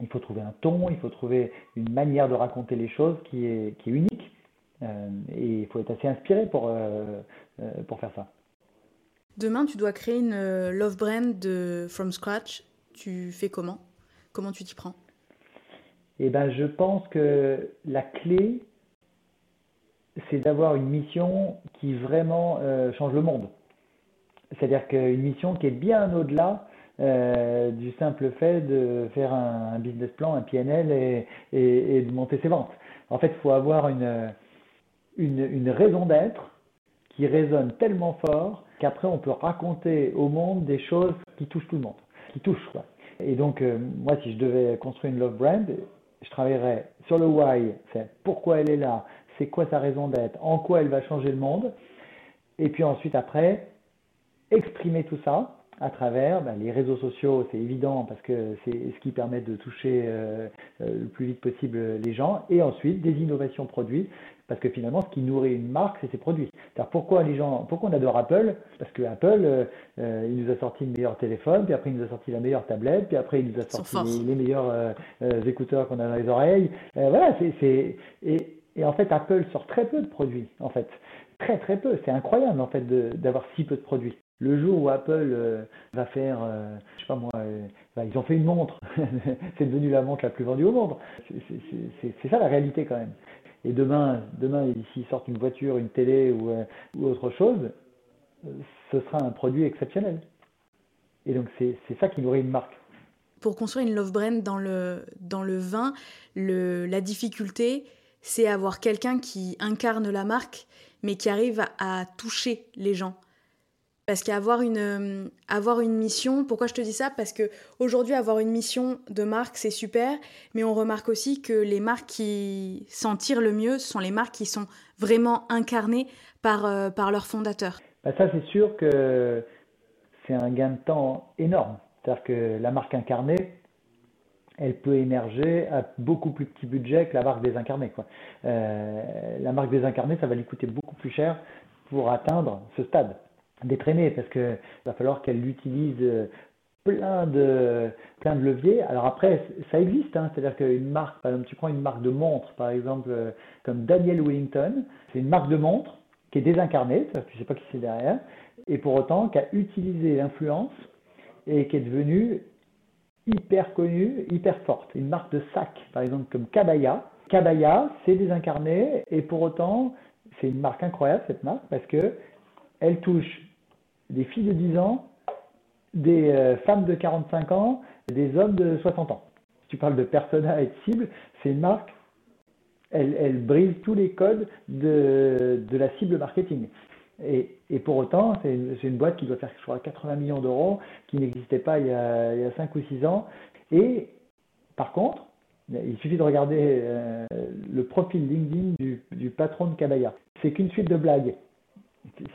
il faut trouver un ton, il faut trouver une manière de raconter les choses qui est unique. Euh, et il faut être assez inspiré pour, euh, euh, pour faire ça. Demain, tu dois créer une love brand de from scratch. Tu fais comment? Comment tu t'y prends? Eh ben, je pense que la clé, c'est d'avoir une mission qui vraiment change le monde. C'est-à-dire qu'une mission qui est bien au-delà euh, du simple fait de faire un, business plan, un PNL et, et, de monter ses ventes. En fait, il faut avoir une, une, raison d'être qui résonne tellement fort qu'après on peut raconter au monde des choses qui touchent tout le monde, qui touchent quoi. Et donc euh, moi si je devais construire une love brand, je travaillerais sur le why, c'est pourquoi elle est là, c'est quoi sa raison d'être, en quoi elle va changer le monde, et puis ensuite après exprimer tout ça à travers bah, les réseaux sociaux, c'est évident parce que c'est ce qui permet de toucher euh, euh, le plus vite possible les gens, et ensuite des innovations produits, parce que finalement, ce qui nourrit une marque, c'est ses produits. pourquoi les gens, pourquoi on adore Apple? Parce que Apple, euh, il nous a sorti le meilleur téléphone, puis après il nous a sorti la meilleure tablette, puis après il nous a sorti les, meilleurs écouteurs qu'on a dans les oreilles. voilà, c'est et, et en fait, Apple sort très peu de produits, en fait. Très très peu. C'est incroyable en fait d'avoir si peu de produits. Le jour où Apple euh, va faire, euh, je sais pas moi, euh, bah, ils ont fait une montre, (laughs) c'est devenu la montre la plus vendue au monde. C'est ça la réalité quand même. Et demain, demain s'ils sortent une voiture, une télé ou, ou autre chose, ce sera un produit exceptionnel. Et donc c'est ça qui nourrit une marque. Pour construire une love brand dans le, dans le vin, le, la difficulté, c'est avoir quelqu'un qui incarne la marque, mais qui arrive à toucher les gens. Parce qu'avoir une, euh, avoir une mission, pourquoi je te dis ça? Parce que aujourd'hui, avoir une mission de marque, c'est super, mais on remarque aussi que les marques qui s'en tirent le mieux, sont les marques qui sont vraiment incarnées par, euh, par leurs fondateurs. Bah ça, c'est sûr que c'est un gain de temps énorme. C'est-à-dire que la marque incarnée, elle peut émerger à beaucoup plus petit budget que la marque désincarnée. Euh, la marque désincarnée, ça va lui coûter beaucoup plus cher pour atteindre ce stade d'étraîner parce que va falloir qu'elle utilise euh, plein de plein de leviers. Alors après, ça existe, hein. c'est-à-dire qu'une marque, par exemple, tu prends une marque de montre, par exemple, euh, comme Daniel Wellington, c'est une marque de montre qui est désincarnée, tu sais pas qui c'est derrière, et pour autant qui a utilisé l'influence et qui est devenue hyper connue, hyper forte. Une marque de sac, par exemple, comme Kabaya. Kabaya, c'est désincarné, et pour autant, c'est une marque incroyable, cette marque, parce que elle touche des filles de 10 ans, des euh, femmes de 45 ans, des hommes de 60 ans. Tu parles de persona et de cible, c'est une marque, elle, brise tous les codes de, la cible marketing. Et, pour autant, c'est une, boîte qui doit faire, je crois, 80 millions d'euros, qui n'existait pas il y, a, il 5 ou 6 ans. Et par contre, il suffit de regarder euh, le profil LinkedIn du, du patron de Kabaya. C'est qu'une suite de blagues.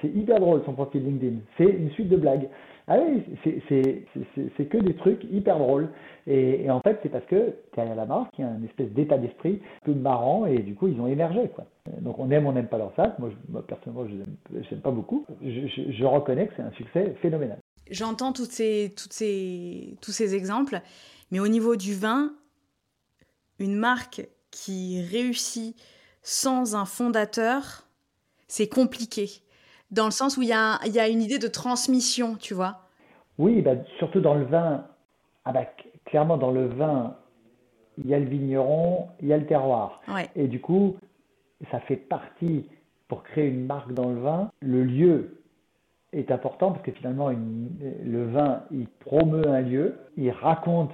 C'est hyper drôle son profil LinkedIn. C'est une suite de blagues. Ah oui, c'est que des trucs hyper drôles. Et, en fait, c'est parce que derrière la marque, il y a une espèce d'état d'esprit un peu marrant et du coup, ils ont émergé. Quoi. Donc on aime, on n'aime pas leur sac. Moi, personnellement, je n'aime pas beaucoup. Je, reconnais que c'est un succès phénoménal. J'entends toutes ces, ces, tous ces exemples, mais au niveau du vin, une marque qui réussit sans un fondateur, c'est compliqué dans le sens où il y a, y a une idée de transmission, tu vois. Oui, bah, surtout dans le vin. Ah bah, clairement, dans le vin, il y a le vigneron, il y a le terroir. Et du coup, ça fait partie, pour créer une marque dans le vin, le lieu est important parce que finalement, le vin, il promeut un lieu, il raconte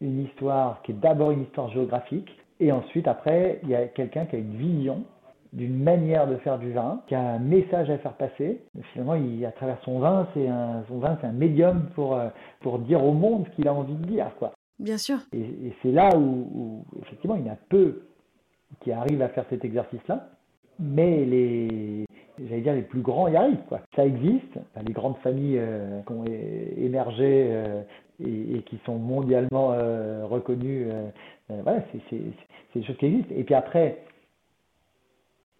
une histoire qui est d'abord une histoire géographique, et ensuite, après, il y a quelqu'un qui a une vision d'une manière de faire du vin, qui a un message à faire passer. Finalement, il, à travers son vin, c'est un, son vin, c'est un médium pour, euh, pour dire au monde ce qu'il a envie de dire, quoi. Bien sûr. Et, c'est là où, effectivement, il y en a peu qui arrivent à faire cet exercice-là, mais les, j'allais dire, les plus grands y arrivent, quoi. Ça existe. les grandes familles euh, qui ont émergé euh, et, qui sont mondialement reconnues, voilà, c'est, c'est, c'est des choses qui existent. Et puis après,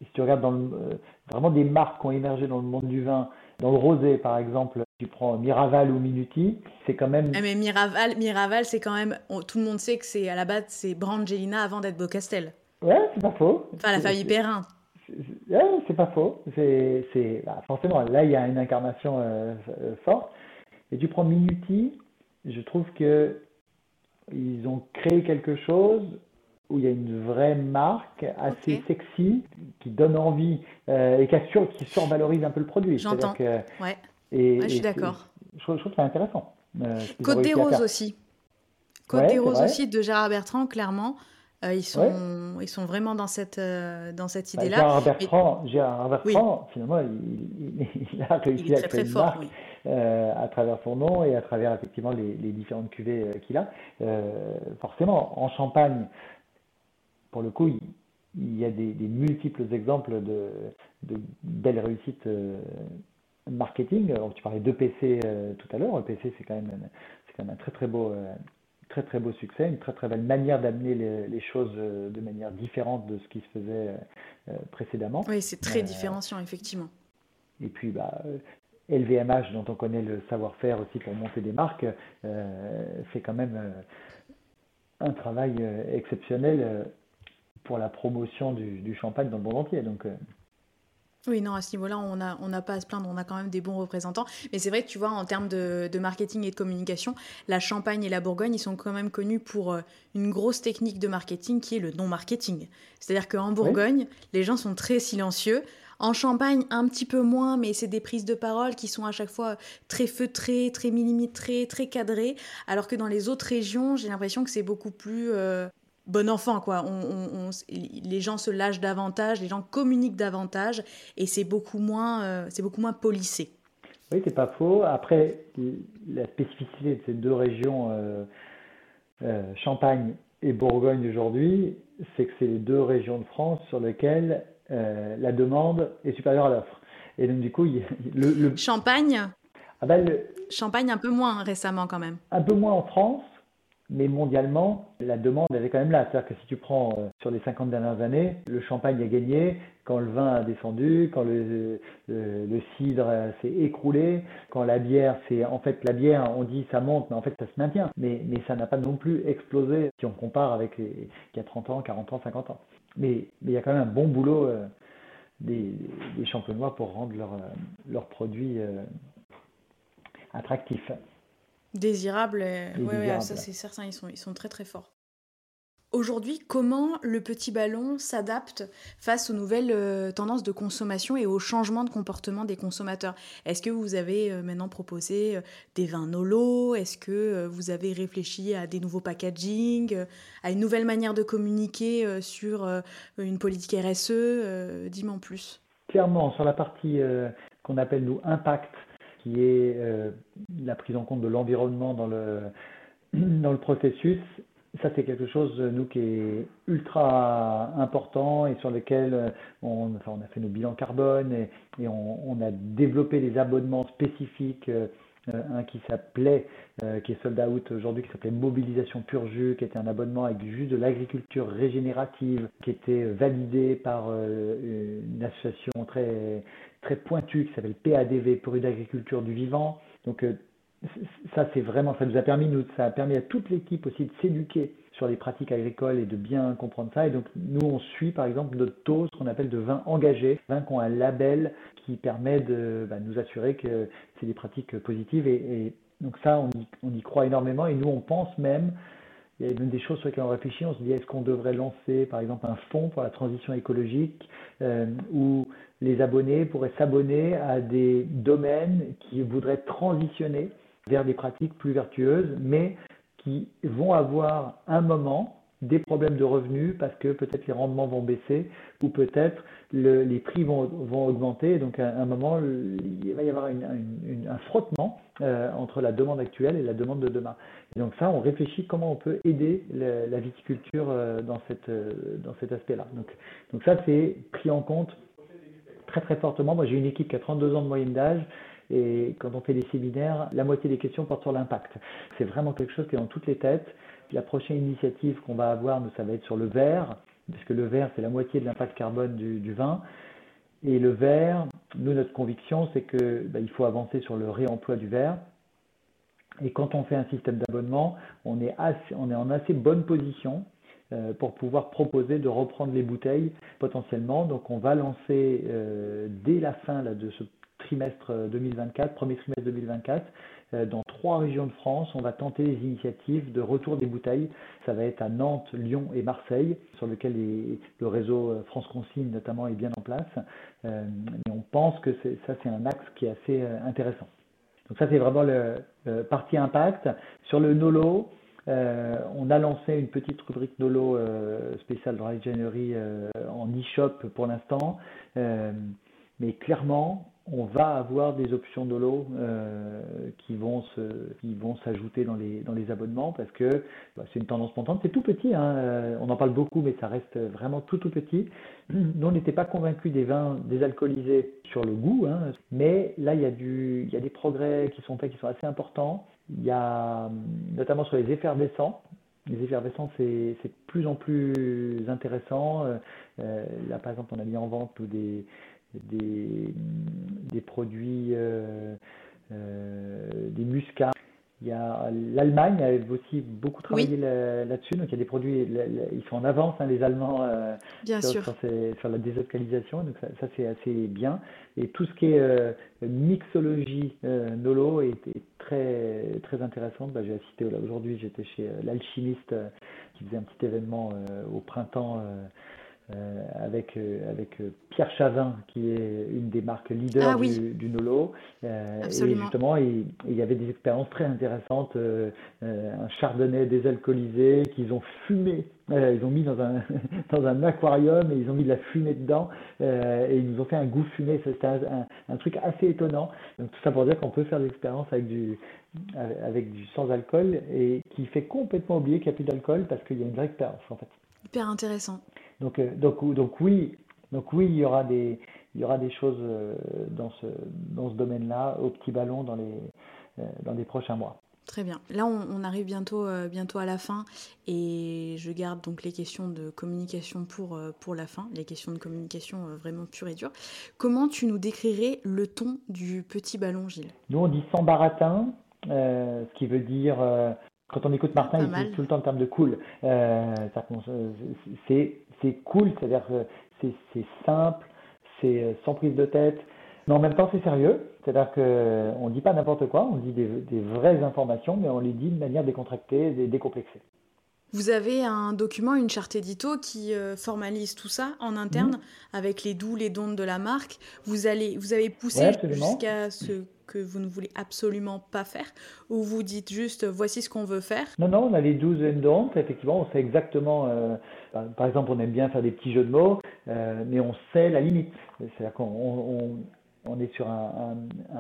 si tu regardes dans euh, vraiment des marques qui ont émergé dans le monde du vin, dans le rosé par exemple, tu prends Miraval ou Minuti, c'est quand même. Mais Miraval, Miraval c'est quand même. tout le monde sait que c'est à la base, c'est Brangelina avant d'être Bocastel. Ouais, c'est pas faux. Enfin, la famille Perrin. Ouais, c'est pas faux. C'est, bah, forcément, là, il y a une incarnation euh, forte. Et tu prends Minuti, je trouve que ils ont créé quelque chose où il y a une vraie marque assez sexy qui donne envie euh, et qui, assure, qui survalorise un peu le produit. J'entends. Ouais. Et, je suis d'accord. Je, trouve que c'est intéressant. Euh, Côte des Roses aussi. Côte des Roses aussi de Gérard Bertrand, clairement. Euh, ils, sont, ils sont vraiment dans cette, dans cette bah, idée-là. Gérard Bertrand, Gérard Bertrand finalement, il, il, a réussi à créer une marque à travers son nom et à travers effectivement les, les différentes cuvées qu'il a. forcément, en Champagne, pour le coup, il, y a des, multiples exemples de, belles réussites euh, marketing. tu parlais d'EPC euh, tout à l'heure. EPC, c'est quand même, quand même un très très beau, euh, très très beau succès, une très très belle manière d'amener les, choses de manière différente de ce qui se faisait précédemment. Oui, c'est très différenciant, effectivement. Et puis, bah, LVMH, dont on connaît le savoir-faire aussi pour monter des marques, c'est quand même un travail exceptionnel pour la promotion du, champagne dans le monde entier. Donc, euh. Oui, non, à ce niveau-là, on n'a on a pas à se plaindre, on a quand même des bons représentants. Mais c'est vrai que tu vois, en termes de, marketing et de communication, la Champagne et la Bourgogne, ils sont quand même connus pour euh, une grosse technique de marketing qui est le non-marketing. C'est-à-dire qu'en Bourgogne, les gens sont très silencieux. En Champagne, un petit peu moins, mais c'est des prises de parole qui sont à chaque fois très feutrées, très millimétrées, très cadrées. Alors que dans les autres régions, j'ai l'impression que c'est beaucoup plus euh, bon enfant, quoi. On, les gens se lâchent davantage, les gens communiquent davantage, et c'est beaucoup moins, euh, c'est beaucoup moins polissé. Oui, c'est pas faux. Après, la spécificité de ces deux régions, euh, euh, Champagne et Bourgogne aujourd'hui, c'est que c'est les deux régions de France sur lesquelles la demande est supérieure à l'offre. Et donc, du coup, le, Champagne? Ah ben, Champagne un peu moins récemment quand même. Un peu moins en France, mais mondialement, la demande elle est quand même là. C'est-à-dire que si tu prends euh, sur les 50 dernières années, le champagne a gagné quand le vin a descendu, quand le, le, cidre s'est écroulé, quand la bière, c'est en fait la bière, on dit ça monte, mais en fait ça se maintient. Mais, mais ça n'a pas non plus explosé si on compare avec il y a 30 ans, 40 ans, 50 ans. Mais, mais il y a quand même un bon boulot euh, des, des champenois pour rendre leurs leur euh, produits attractifs. Désirable, oui, ça c'est certain, ils sont, ils sont très très forts. Aujourd'hui, comment le petit ballon s'adapte face aux nouvelles euh, tendances de consommation et aux changements de comportement des consommateurs? Est-ce que vous avez euh, maintenant proposé euh, des vins Nolo Est-ce que vous avez réfléchi à des nouveaux packaging, à une nouvelle manière de communiquer sur une politique RSE Dis-moi en plus. Clairement, sur la partie qu'on appelle nous impact, qui est euh, la prise en compte de l'environnement dans le, (clears throat) dans le processus. Ça, c'est quelque chose, nous, qui est ultra important et sur lequel euh, on, enfin, on a fait nos bilans carbone et, et on, a développé des abonnements spécifiques. Euh, un qui s'appelait, qui est sold out aujourd'hui, qui s'appelait Mobilisation Pur Jus, qui était un abonnement avec du jus de l'agriculture régénérative, qui était validé par une association très très pointu qui s'appelle PADV, pour une agriculture du vivant. Donc euh, ça, c'est vraiment, ça nous a permis, nous, ça a permis à toute l'équipe aussi de s'éduquer sur les pratiques agricoles et de bien comprendre ça. Et donc, nous, on suit, par exemple, notre taux, ce qu'on appelle de vin engagé, vin qui ont un label qui permet de bah, nous assurer que c'est des pratiques positives. Et, donc ça, on y, on y, croit énormément. Et nous, on pense même, il y a même des choses sur lesquelles on réfléchit, on se dit, est-ce qu'on devrait lancer, par exemple, un fonds pour la transition écologique euh, ou les abonnés pourraient s'abonner à des domaines qui voudraient transitionner vers des pratiques plus vertueuses, mais qui vont avoir un moment des problèmes de revenus parce que peut-être les rendements vont baisser ou peut-être les prix vont, augmenter. Donc à un moment, il va y avoir un frottement euh, entre la demande actuelle et la demande de demain. Et donc ça, on réfléchit comment on peut aider la, viticulture euh, euh, dans cet aspect-là. Donc ça, c'est pris en compte très très fortement. Moi, j'ai une équipe qui a 32 ans de moyenne d'âge. Et quand on fait des séminaires, la moitié des questions portent sur l'impact. C'est vraiment quelque chose qui est dans toutes les têtes. La prochaine initiative qu'on va avoir, ça va être sur le verre, puisque le verre, c'est la moitié de l'impact carbone du, vin. Et le verre, nous, notre conviction, c'est qu'il bah, faut avancer sur le réemploi du verre. Et quand on fait un système d'abonnement, on, est on est en assez bonne position pour pouvoir proposer de reprendre les bouteilles potentiellement. Donc on va lancer euh, dès la fin de ce trimestre 2024, premier trimestre 2024, euh, dans trois régions de France, on va tenter des initiatives de retour des bouteilles. Ça va être à Nantes, Lyon et Marseille, sur lequel le réseau euh, France Consigne notamment est bien en place. Euh, et on pense que ça, c'est un axe qui est assez intéressant. Donc ça, c'est vraiment le, partie impact. Sur le NOLO, on a lancé une petite rubrique NOLO spéciale Dry January en e-shop pour l'instant. mais clairement, on va avoir des options euh, qui vont qui vont s'ajouter dans les dans les abonnements parce que bah, c'est une tendance montante. C'est tout petit, hein, euh, on en parle beaucoup, mais ça reste vraiment tout tout petit. (clears throat) Nous on n'était pas convaincus des vins désalcoolisés sur le goût, hein, mais là il y il y a des progrès qui sont faits qui sont assez importants. Il y a notamment sur les effervescents. Les effervescents, c'est de plus en plus intéressant. Euh, là, par exemple, on a mis en vente des, des, produits, euh, euh, des muscats. Il y a l'Allemagne a aussi beaucoup travaillé là-dessus, donc il y a des produits, ils sont en avance hein, les Allemands euh, sur, sur, la désalcalisation, donc ça, c'est assez bien. Et tout ce qui est mixologie nolo est, très très intéressante. Bah, J'ai assisté aujourd'hui, j'étais chez l'alchimiste qui faisait un petit événement au printemps euh, avec, euh, avec euh, Pierre Chavin, qui est une des marques leaders ah du, Nolo. et justement, il, y avait des expériences très intéressantes. un chardonnay désalcoolisé qu'ils ont fumé. ils ont mis dans un, (laughs) dans un aquarium et ils ont mis de la fumée dedans. et ils nous ont fait un goût fumé. C'était un, un, truc assez étonnant. Donc, tout ça pour dire qu'on peut faire des expériences avec du, avec du sans alcool et qui fait complètement oublier qu'il n'y a plus d'alcool parce qu'il y a une vraie expérience en fait. Hyper intéressant. Donc, euh, donc, donc oui, donc oui, il y aura des, il y aura des choses euh, dans ce, dans ce domaine-là, au petit ballon, dans les, euh, dans les prochains mois. Très bien. Là, on, arrive bientôt, bientôt à la fin et je garde donc les questions de communication pour, pour la fin, les questions de communication vraiment pure et dure. Comment tu nous décrirais le ton du petit ballon, Gilles? Nous, on dit sans baratin, ce qui veut dire quand on écoute Martin, il dit tout le temps le terme de cool. Euh, c'est cool, c'est-à-dire que c'est simple, c'est euh, sans prise de tête, mais en même temps c'est sérieux. C'est-à-dire qu'on ne dit pas n'importe quoi, on dit des, des, vraies informations, mais on les dit de manière décontractée, décomplexée. Vous avez un document, une charte édito qui euh, formalise tout ça en interne mmh. avec les doux, les dons de la marque. Vous, allez, vous avez poussé jusqu'à ce que vous ne voulez absolument pas faire ou vous dites juste voici ce qu'on veut faire? Non, non, on a les 12 and Effectivement, on sait exactement. Euh, par exemple, on aime bien faire des petits jeux de mots, euh, mais on sait la limite. C'est-à-dire qu'on on est sur un,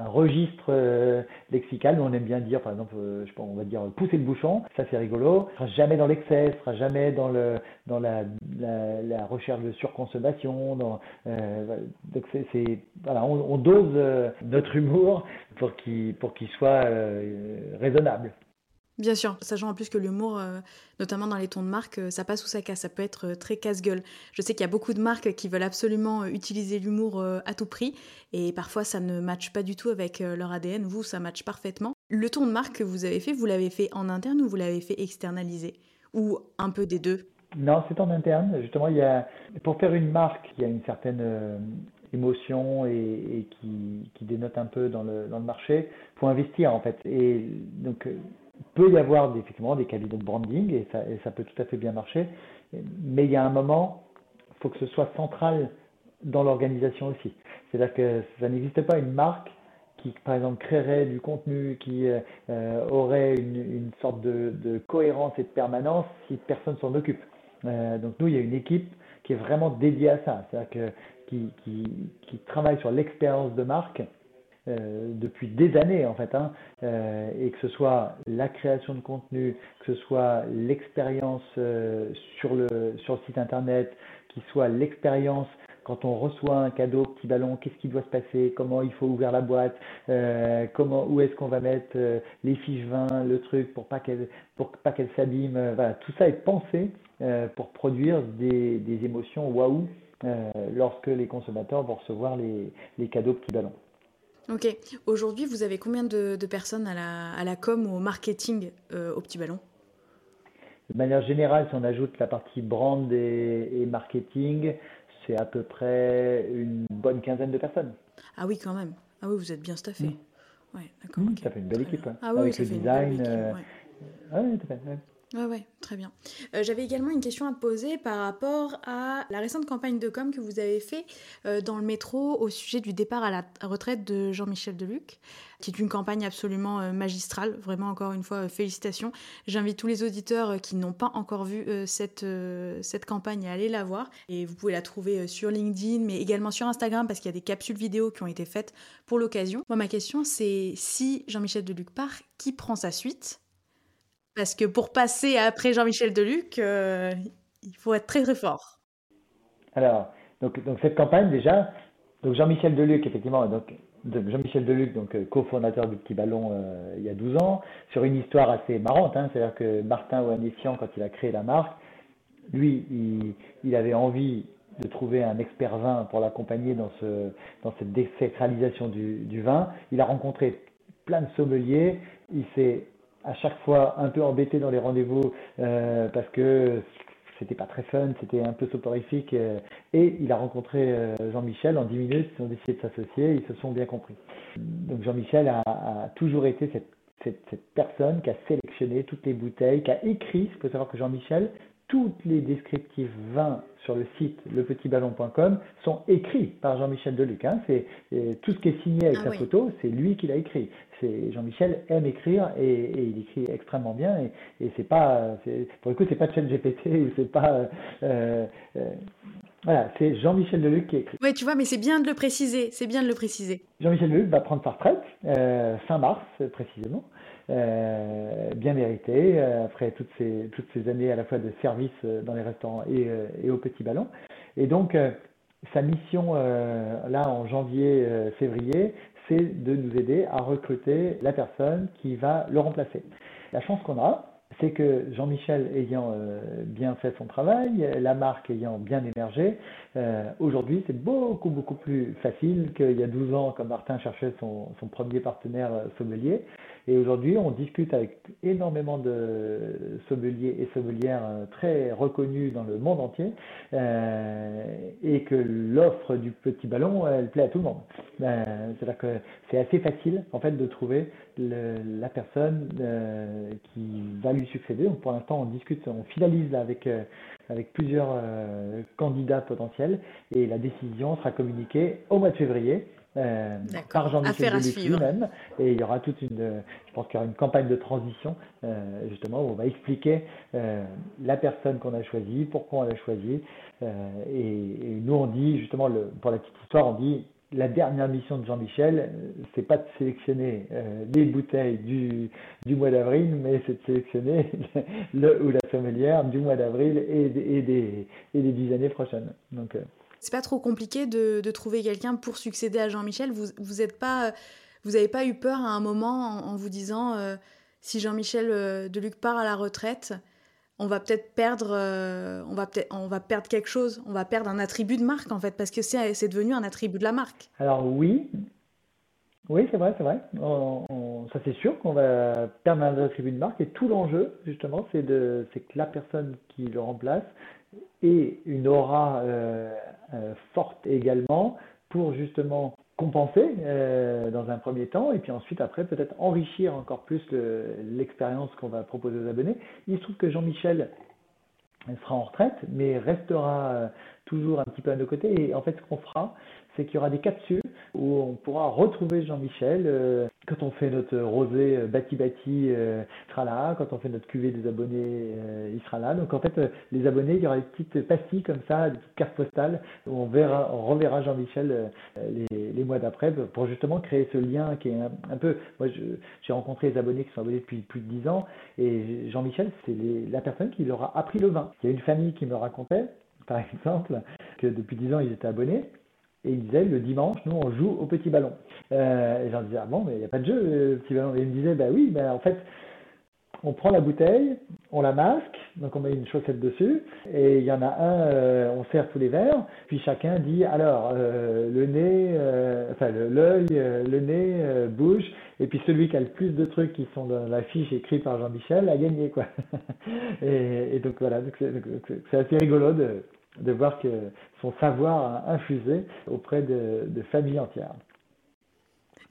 registre euh, lexical où on aime bien dire, par exemple, euh, je pas, on va dire pousser le bouchon, ça c'est rigolo. Sera jamais dans l'excès, sera jamais dans le dans la, la, recherche de surconsommation. Dans, euh, donc c'est, voilà, on, dose notre humour pour qu'il pour qu'il soit raisonnable. Bien sûr, sachant en plus que l'humour, euh, notamment dans les tons de marque, euh, ça passe ou ça casse, ça peut être euh, très casse-gueule. Je sais qu'il y a beaucoup de marques qui veulent absolument utiliser l'humour à tout prix, et parfois ça ne matche pas du tout avec leur ADN. Vous, ça matche parfaitement. Le ton de marque que vous avez fait, vous l'avez fait en interne ou vous l'avez fait externaliser Ou un peu des deux? Non, c'est en interne. Justement, il y a, pour faire une marque, il y a une certaine émotion et, qui, qui, dénote un peu dans le, dans le marché, faut investir en fait. Et donc peut y avoir effectivement des cabinets de branding et ça, peut tout à fait bien marcher, mais il y a un moment, il faut que ce soit central dans l'organisation aussi. C'est-à-dire que ça n'existe pas une marque qui, par exemple, créerait du contenu, qui euh, aurait une, sorte de, cohérence et de permanence si personne s'en occupe. Euh, donc nous, il y a une équipe qui est vraiment dédiée à ça, c'est-à-dire que qui, travaille sur l'expérience de marque euh, depuis des années en fait, hein, euh, et que ce soit la création de contenu, que ce soit l'expérience euh, sur le sur le site internet, qu'il soit l'expérience quand on reçoit un cadeau petit ballon, qu'est-ce qui doit se passer, comment il faut ouvrir la boîte, comment, où est-ce qu'on va mettre les fiches 20, le truc pour pas qu'elle pour pas qu'elle s'abîme. Tout ça est pensé pour produire des, des émotions waouh lorsque les consommateurs vont recevoir les, les cadeaux petits ballons. Ok. Aujourd'hui, vous avez combien de, de, personnes à la, à la com ou au marketing euh, au petit ballon? De manière générale, si on ajoute la partie brand et, et marketing, c'est à peu près une bonne quinzaine de personnes. Ah oui, quand même. Ah oui, vous êtes bien staffé. Mmh. Ouais, d'accord. Mmh, okay. Ça fait une belle équipe. Hein. Ah oui, Avec ça le fait design. une belle équipe, euh... ouais. tout à fait. Ouais. Ouais, ouais, très bien. Euh, J'avais également une question à te poser par rapport à la récente campagne de com que vous avez fait euh, dans le métro au sujet du départ à la retraite de Jean-Michel Deluc, qui est une campagne absolument euh, magistrale. Vraiment, encore une fois, félicitations. J'invite tous les auditeurs qui n'ont pas encore vu cette, cette campagne à aller la voir. Et vous pouvez la trouver sur LinkedIn, mais également sur Instagram, parce qu'il y a des capsules vidéo qui ont été faites pour l'occasion. Moi, ma question, c'est si Jean-Michel Deluc part, qui prend sa suite? Parce que pour passer après Jean-Michel Deluc, euh, il faut être très très fort. Alors, donc, cette campagne déjà, donc Jean-Michel Deluc, effectivement, donc, Jean-Michel Deluc, donc cofondateur du Petit Ballon euh, il y a 12 ans, sur une histoire assez marrante, hein, c'est-à-dire que Martin Oanessian, quand il a créé la marque, lui, il, avait envie de trouver un expert vin pour l'accompagner dans, ce, dans cette décentralisation du, du vin. Il a rencontré plein de sommeliers, il s'est à chaque fois un peu embêté dans les rendez-vous euh, parce que c'était pas très fun, c'était un peu soporifique. Euh, et il a rencontré euh, Jean-Michel en 10 minutes, ils ont décidé de s'associer, ils se sont bien compris. Donc Jean-Michel a, toujours été cette, cette, personne qui a sélectionné toutes les bouteilles, qui a écrit, il faut savoir que Jean-Michel, toutes les descriptifs vins sur le site lepetitballon.com sont écrits par Jean-Michel Deluc. Hein. C'est tout ce qui est signé avec ah, sa oui. photo, c'est lui qui l'a écrit. C'est Jean-Michel aime écrire et, et, il écrit extrêmement bien et, et c'est pas, pour le coup, c'est pas de GPT (laughs) ou c'est pas. Euh, euh, voilà, c'est Jean-Michel Deluc qui écrit. Oui, tu vois, mais c'est bien de le préciser. C'est bien de le préciser. Jean-Michel Deluc va prendre sa retraite euh, fin mars précisément. Euh, bien mérité euh, après toutes ces, toutes ces années à la fois de service euh, dans les restaurants et, et au petit ballon. Et donc, sa mission là en janvier-février, c'est de nous aider à recruter la personne qui va le remplacer. La chance qu'on a, c'est que Jean-Michel ayant bien fait son travail, la marque ayant bien émergé, aujourd'hui c'est beaucoup beaucoup plus facile qu'il y a 12 ans quand Martin cherchait son, son premier partenaire sommelier. Et aujourd'hui on discute avec énormément de sommeliers et sommelières euh, très reconnus dans le monde entier euh, et que l'offre du petit ballon elle plaît à tout le monde. Euh, C'est-à-dire que c'est assez facile en fait de trouver la personne qui va lui succéder. Pour l'instant, on discute, on finalise là avec, euh, plusieurs euh, candidats potentiels et la décision sera communiquée au mois de février. Euh, par Jean-Michel lui-même et il y aura toute une je pense qu'il y aura une campagne de transition euh, justement où on va expliquer euh, la personne qu'on a choisie pourquoi on l'a choisie. Et, et, nous on dit justement le, pour la petite histoire on dit la dernière mission de Jean-Michel, c'est pas de sélectionner euh, les bouteilles du, du mois d'avril, mais c'est de sélectionner (laughs) le ou la sommelière du mois d'avril et, et, des, et des dix années prochaines. Donc, euh... c'est pas trop compliqué de, trouver quelqu'un pour succéder à Jean-Michel. Vous vous êtes pas, vous avez pas eu peur à un moment en, vous disant euh, si Jean-Michel euh, Deluc part à la retraite, on va peut-être perdre, euh, on va peut-être, on va perdre quelque chose, on va perdre un attribut de marque en fait, parce que c'est, devenu un attribut de la marque. Alors oui, oui c'est vrai, c'est vrai. Ça c'est sûr qu'on va perdre un attribut de marque et tout l'enjeu justement, c'est c'est que la personne qui le remplace ait une aura euh, euh, forte également pour justement compenser euh, dans un premier temps et puis ensuite après peut-être enrichir encore plus l'expérience qu'on va proposer aux abonnés. Il se trouve que Jean-Michel sera en retraite mais restera toujours un petit peu à nos côtés. Et en fait, ce qu'on fera, c'est qu'il y aura des capsules où on pourra retrouver Jean-Michel euh, quand on fait notre rosé euh, bâti bâti euh, sera là, quand on fait notre cuvée des abonnés, il sera là. Donc en fait, les abonnés, il y aura des petites pastilles comme ça, des petites cartes postales où on verra, on reverra Jean-Michel les, les, mois d'après pour justement créer ce lien qui est un, peu. Moi, j'ai rencontré les abonnés qui sont abonnés depuis plus de 10 ans et Jean-Michel, c'est la personne qui leur a appris le vin. Il y a une famille qui me racontait, par exemple, que depuis 10 ans, ils étaient abonnés et il disait, le dimanche, nous, on joue au petit ballon. Euh, et j'en disais, ah bon, mais il n'y a pas de jeu, le petit ballon. Et il me disait, bah oui, mais en fait, on prend la bouteille, on la masque, donc on met une chaussette dessus, et il y en a un, euh, on serre tous les verres, puis chacun dit, alors, euh, le nez, enfin, l'œil, le, nez, bouche, et puis celui qui a le plus de trucs qui sont dans la fiche écrite par Jean-Michel a gagné, quoi. (laughs) et, et, donc voilà, c'est assez rigolo de de voir que son savoir a infusé auprès de, familles entières.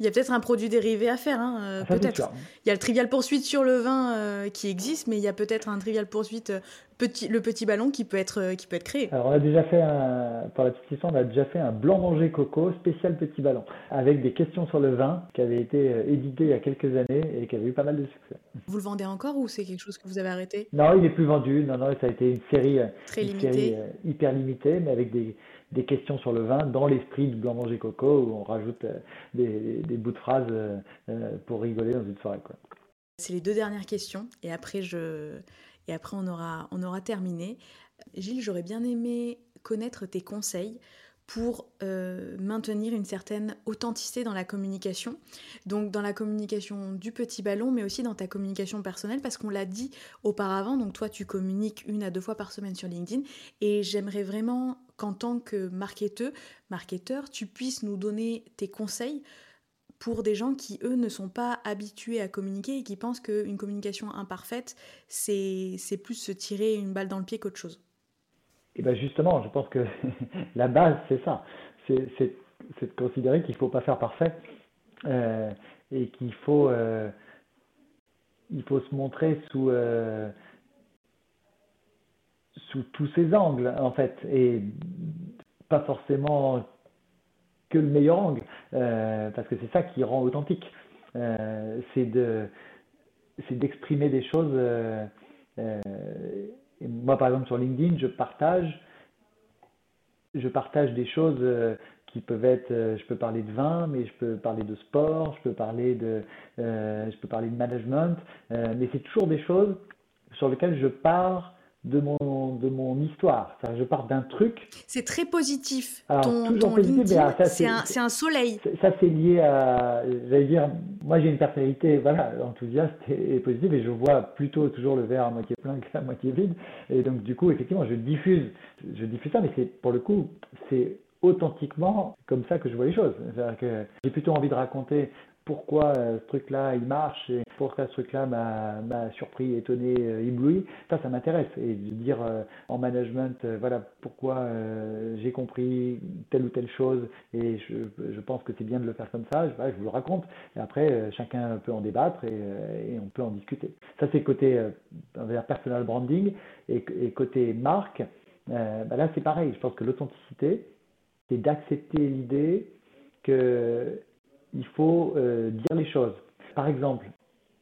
Il y a peut-être un produit dérivé à faire, hein, euh, peut-être. Il y a le trivial poursuite sur le vin euh, qui existe, mais il y a peut-être un trivial poursuite euh, le petit ballon qui peut être, qui peut être créé. Alors on a déjà fait, un, pour la petite histoire, on a déjà fait un blanc manger coco spécial petit ballon, avec des questions sur le vin, qui avait été édité il y a quelques années et qui avait eu pas mal de succès. Vous le vendez encore ou c'est quelque chose que vous avez arrêté? Non, il n'est plus vendu. Non, non, ça a été une série, Très limitée. hyper limitée, mais avec des, des questions sur le vin dans l'esprit du blanc manger coco, où on rajoute des, des bouts de phrases pour rigoler dans une soirée. C'est les deux dernières questions, et après je et après on aura, on aura terminé. Gilles, j'aurais bien aimé connaître tes conseils pour euh, maintenir une certaine authenticité dans la communication. Donc dans la communication du petit ballon, mais aussi dans ta communication personnelle, parce qu'on l'a dit auparavant, donc toi tu communiques une à deux fois par semaine sur LinkedIn, et j'aimerais vraiment qu'en tant que marketeur, marketeur, tu puisses nous donner tes conseils pour des gens qui, eux, ne sont pas habitués à communiquer et qui pensent qu'une communication imparfaite, c'est plus se tirer une balle dans le pied qu'autre chose. Et eh bien justement, je pense que (laughs) la base, c'est ça. C'est de considérer qu'il ne faut pas faire parfait euh, et qu'il faut, euh, faut se montrer sous, euh, sous tous ses angles, en fait, et pas forcément que le meilleur angle, euh, parce que c'est ça qui rend authentique. Euh, c'est de c'est d'exprimer des choses. Euh, moi, par exemple, sur LinkedIn, je partage je partage des choses qui peuvent être, je peux parler de vin, mais je peux parler de sport, je peux parler de, je peux parler de management, mais c'est toujours des choses sur lesquelles je pars de mon, de mon histoire. je pars d'un truc. C'est très positif. ton, ton LinkedIn, c'est un, un, soleil. Ça, c'est lié à, j'allais dire, moi j'ai une personnalité voilà, enthousiaste et, positive et je vois plutôt toujours le verre à moitié plein que à (laughs) moitié vide. Et donc, du coup, effectivement, je diffuse, je diffuse ça, mais c'est pour le coup, c'est authentiquement comme ça que je vois les choses. que j'ai plutôt envie de raconter pourquoi euh, ce truc-là il marche et pourquoi ce truc-là m'a surpris, étonné, euh, ébloui, ça, ça m'intéresse. Et de dire euh, en management, voilà pourquoi j'ai compris telle ou telle chose et je, pense que c'est bien de le faire comme ça, je, vous le raconte. Et après, chacun peut en débattre et, on peut en discuter. Ça, c'est côté personal branding et, et côté marque. Bah là, c'est pareil. Je pense que l'authenticité, c'est d'accepter l'idée que il faut euh, dire les choses. Par exemple,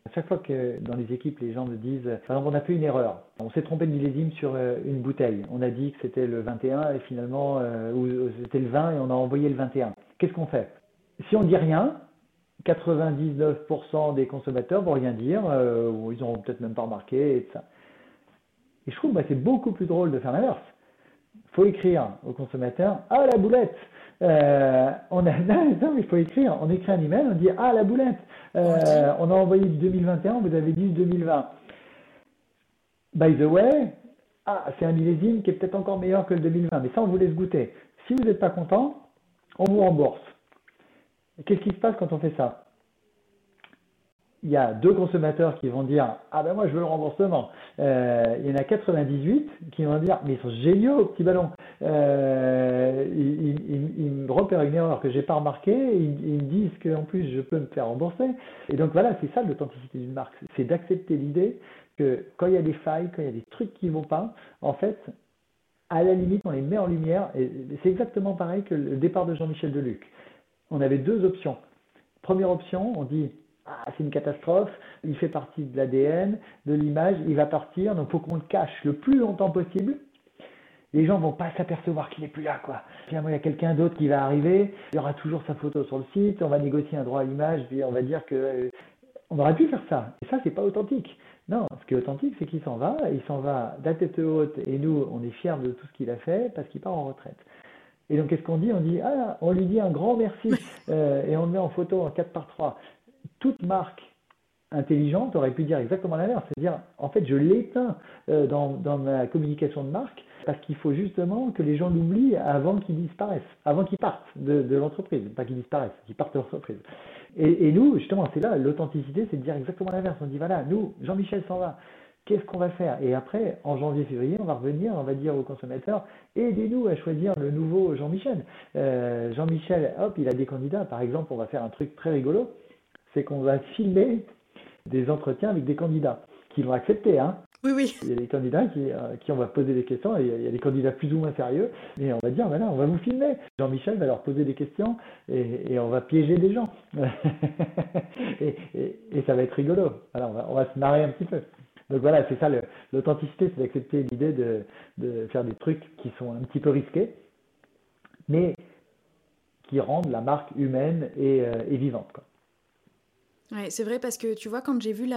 à chaque fois que dans les équipes, les gens me disent, par exemple, on a fait une erreur, on s'est trompé de millésime sur euh, une bouteille, on a dit que c'était le 21 et finalement, euh, ou c'était le 20 et on a envoyé le 21. Qu'est-ce qu'on fait? Si on dit rien, 99% des consommateurs vont rien dire, ou ils n'auront peut-être même pas remarqué et. Et je trouve que bah, c'est beaucoup plus drôle de faire l'inverse. Il faut écrire au consommateur, ah la boulette euh, on a, (laughs) non, il faut écrire. On écrit un email, on dit Ah, la boulette, euh, on a envoyé du 2021, vous avez dit 2020. By the way, ah, c'est un millésime qui est peut-être encore meilleur que le 2020, mais ça, on vous laisse goûter. Si vous n'êtes pas content, on vous rembourse. Qu'est-ce qui se passe quand on fait ça? Il y a deux consommateurs qui vont dire ah ben moi je veux le remboursement. Euh, il y en a 98 qui vont dire mais ils sont géniaux petit ballon. Euh, ils, me repèrent une erreur que j'ai pas remarquée. Ils, me disent qu'en plus je peux me faire rembourser. Et donc voilà c'est ça l'authenticité d'une marque, c'est d'accepter l'idée que quand il y a des failles, quand il y a des trucs qui vont pas, en fait à la limite, on les met en lumière. Et c'est exactement pareil que le départ de Jean-Michel Deluc. On avait deux options. Première option, on dit ah, c'est une catastrophe, il fait partie de l'ADN, de l'image, il va partir, donc il faut qu'on le cache le plus longtemps possible. Les gens vont pas s'apercevoir qu'il n'est plus là, quoi. Finalement, il y a quelqu'un d'autre qui va arriver, il y aura toujours sa photo sur le site, on va négocier un droit à l'image, puis on va dire que euh, on aurait pu faire ça. Et ça, c'est pas authentique. Non, ce qui est authentique, c'est qu'il s'en va, il s'en va d'un tête haute, et nous, on est fiers de tout ce qu'il a fait parce qu'il part en retraite. Et donc, qu'est-ce qu'on dit? On dit, ah, on lui dit un grand merci, (laughs) euh, et on le met en photo en 4 par 3 toute marque intelligente aurait pu dire exactement l'inverse, c'est-à-dire en fait je l'éteins euh, dans, ma communication de marque parce qu'il faut justement que les gens l'oublient avant qu'ils disparaissent, avant qu'ils partent de, l'entreprise, pas qu'ils disparaissent, qu'ils partent de l'entreprise. Et, et, nous, justement, c'est là, l'authenticité, c'est de dire exactement l'inverse. On dit voilà, nous, Jean-Michel s'en va, qu'est-ce qu'on va faire? Et après, en janvier-février, on va revenir, on va dire aux consommateurs, aidez-nous à choisir le nouveau Jean-Michel. Euh, Jean-Michel, hop, il a des candidats, par exemple, on va faire un truc très rigolo c'est qu'on va filmer des entretiens avec des candidats qui vont accepter. Hein. Oui, oui. Il y a des candidats qui, euh, qui on va poser des questions, et il y a des candidats plus ou moins sérieux, et on va dire, voilà, on va vous filmer. Jean-Michel va leur poser des questions, et, et on va piéger des gens. (laughs) et, et, ça va être rigolo. Alors, on va, on va se marrer un petit peu. Donc voilà, c'est ça, l'authenticité, c'est d'accepter l'idée de, de faire des trucs qui sont un petit peu risqués, mais qui rendent la marque humaine et, euh, et vivante. Quoi. Ouais, c'est vrai parce que tu vois, quand j'ai vu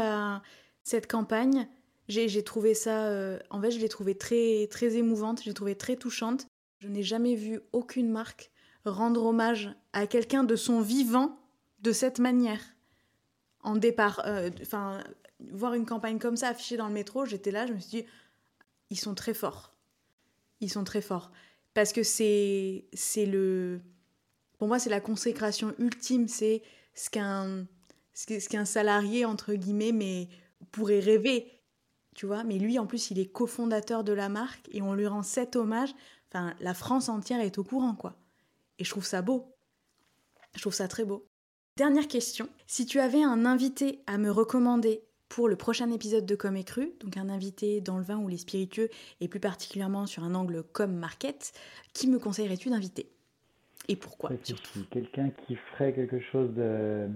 cette campagne, j'ai trouvé ça. Euh, en fait, je l'ai trouvée très, très émouvante, j'ai trouvé très touchante. Je n'ai jamais vu aucune marque rendre hommage à quelqu'un de son vivant de cette manière. En départ, euh, enfin, voir une campagne comme ça affichée dans le métro, j'étais là, je me suis dit, ils sont très forts. Ils sont très forts. Parce que c'est le. Pour moi, c'est la consécration ultime. C'est ce qu'un ce qu'un salarié, entre guillemets, mais pourrait rêver, tu vois. Mais lui, en plus, il est cofondateur de la marque et on lui rend cet hommage. Enfin, la France entière est au courant, quoi. Et je trouve ça beau. Je trouve ça très beau. Dernière question. Si tu avais un invité à me recommander pour le prochain épisode de Comme et Cru, donc un invité dans le vin ou les spiritueux, et plus particulièrement sur un angle comme market, qui me conseillerais-tu d'inviter? Et pourquoi Quelqu'un qui ferait quelque chose de,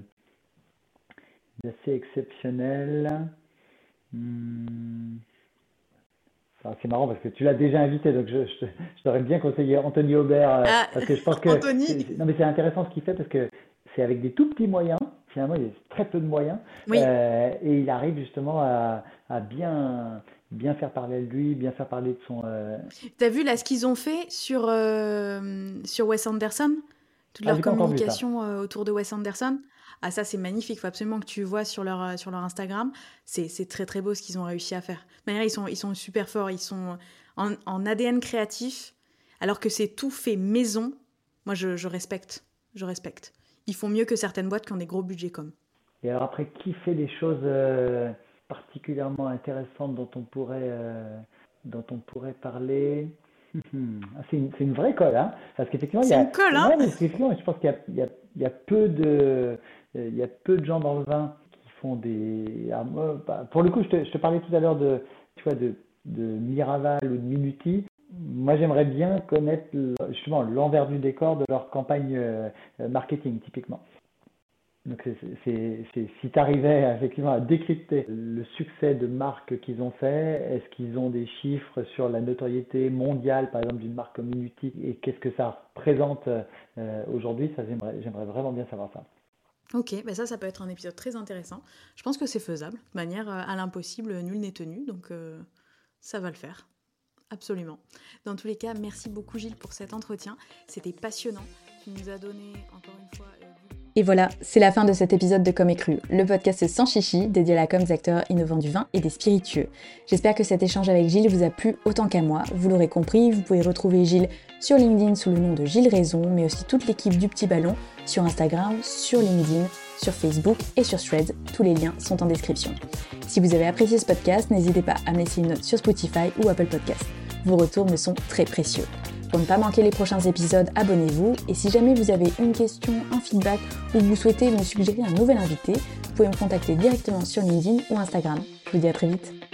assez exceptionnel. Hmm. C'est marrant parce que tu l'as déjà invité, donc je, je, t'aurais bien conseillé Anthony Aubert. Euh, ah, parce que je pense (laughs) que. Non, mais c'est intéressant ce qu'il fait parce que c'est avec des tout petits moyens. Finalement, il a très peu de moyens. Euh, et il arrive justement à, à, bien, bien faire parler de lui, bien faire parler de son. Euh... T'as vu là ce qu'ils ont fait sur, euh, sur Wes Anderson? Toute ah, leur communication autour de Wes Anderson? Ah ça c'est magnifique, il faut absolument que tu vois sur leur, euh, sur leur Instagram. C'est très très beau ce qu'ils ont réussi à faire. De manière, ils sont, ils sont super forts, ils sont en, en ADN créatif, alors que c'est tout fait maison. Moi je, je, respecte, je respecte. Ils font mieux que certaines boîtes qui ont des gros budgets comme. Et alors après, qui fait des choses euh, particulièrement intéressantes dont on pourrait, euh, dont on pourrait parler? (laughs) Ah, c'est une, une, vraie colle, hein Parce qu'effectivement, il y a. Une colle, hein Je pense qu'il y, y, y a, peu de, il y a peu de gens dans le vin qui font des. Ah, bah, pour le coup, je te, parlais tout à l'heure de, tu de, Miraval ou de Minuti. Moi, j'aimerais bien connaître justement l'envers du décor de leur campagne euh, marketing, typiquement. Donc, c'est, si tu arrivais effectivement à décrypter le succès de marques qu'ils ont fait, est-ce qu'ils ont des chiffres sur la notoriété mondiale, par exemple, d'une marque comme Minuti, et qu'est-ce que ça représente euh, aujourd'hui, j'aimerais vraiment bien savoir ça. Ok, ben ça, ça peut être un épisode très intéressant. Je pense que c'est faisable. De manière euh, à l'impossible, nul n'est tenu, donc euh, ça va le faire. Absolument. Dans tous les cas, merci beaucoup Gilles pour cet entretien. C'était passionnant. Euh, et voilà, c'est la fin de cet épisode de Comme Cru, le podcast sans chichi dédié à la com des acteurs innovants du vin et des spiritueux. J'espère que cet échange avec Gilles vous a plu autant qu'à moi. Vous l'aurez compris, vous pouvez retrouver Gilles sur LinkedIn sous le nom de Gilles Raison, mais aussi toute l'équipe du Petit Ballon sur Instagram, sur LinkedIn, sur Facebook et sur Threads. Tous les liens sont en description. Si vous avez apprécié ce podcast, n'hésitez pas à me laisser une note sur Spotify ou Apple Podcast. Vos retours me sont très précieux. Pour ne pas manquer les prochains épisodes, abonnez-vous. Et si jamais vous avez une question, un feedback ou vous souhaitez me suggérer un nouvel invité, vous pouvez me contacter directement sur LinkedIn ou Instagram. Je vous dis à très vite.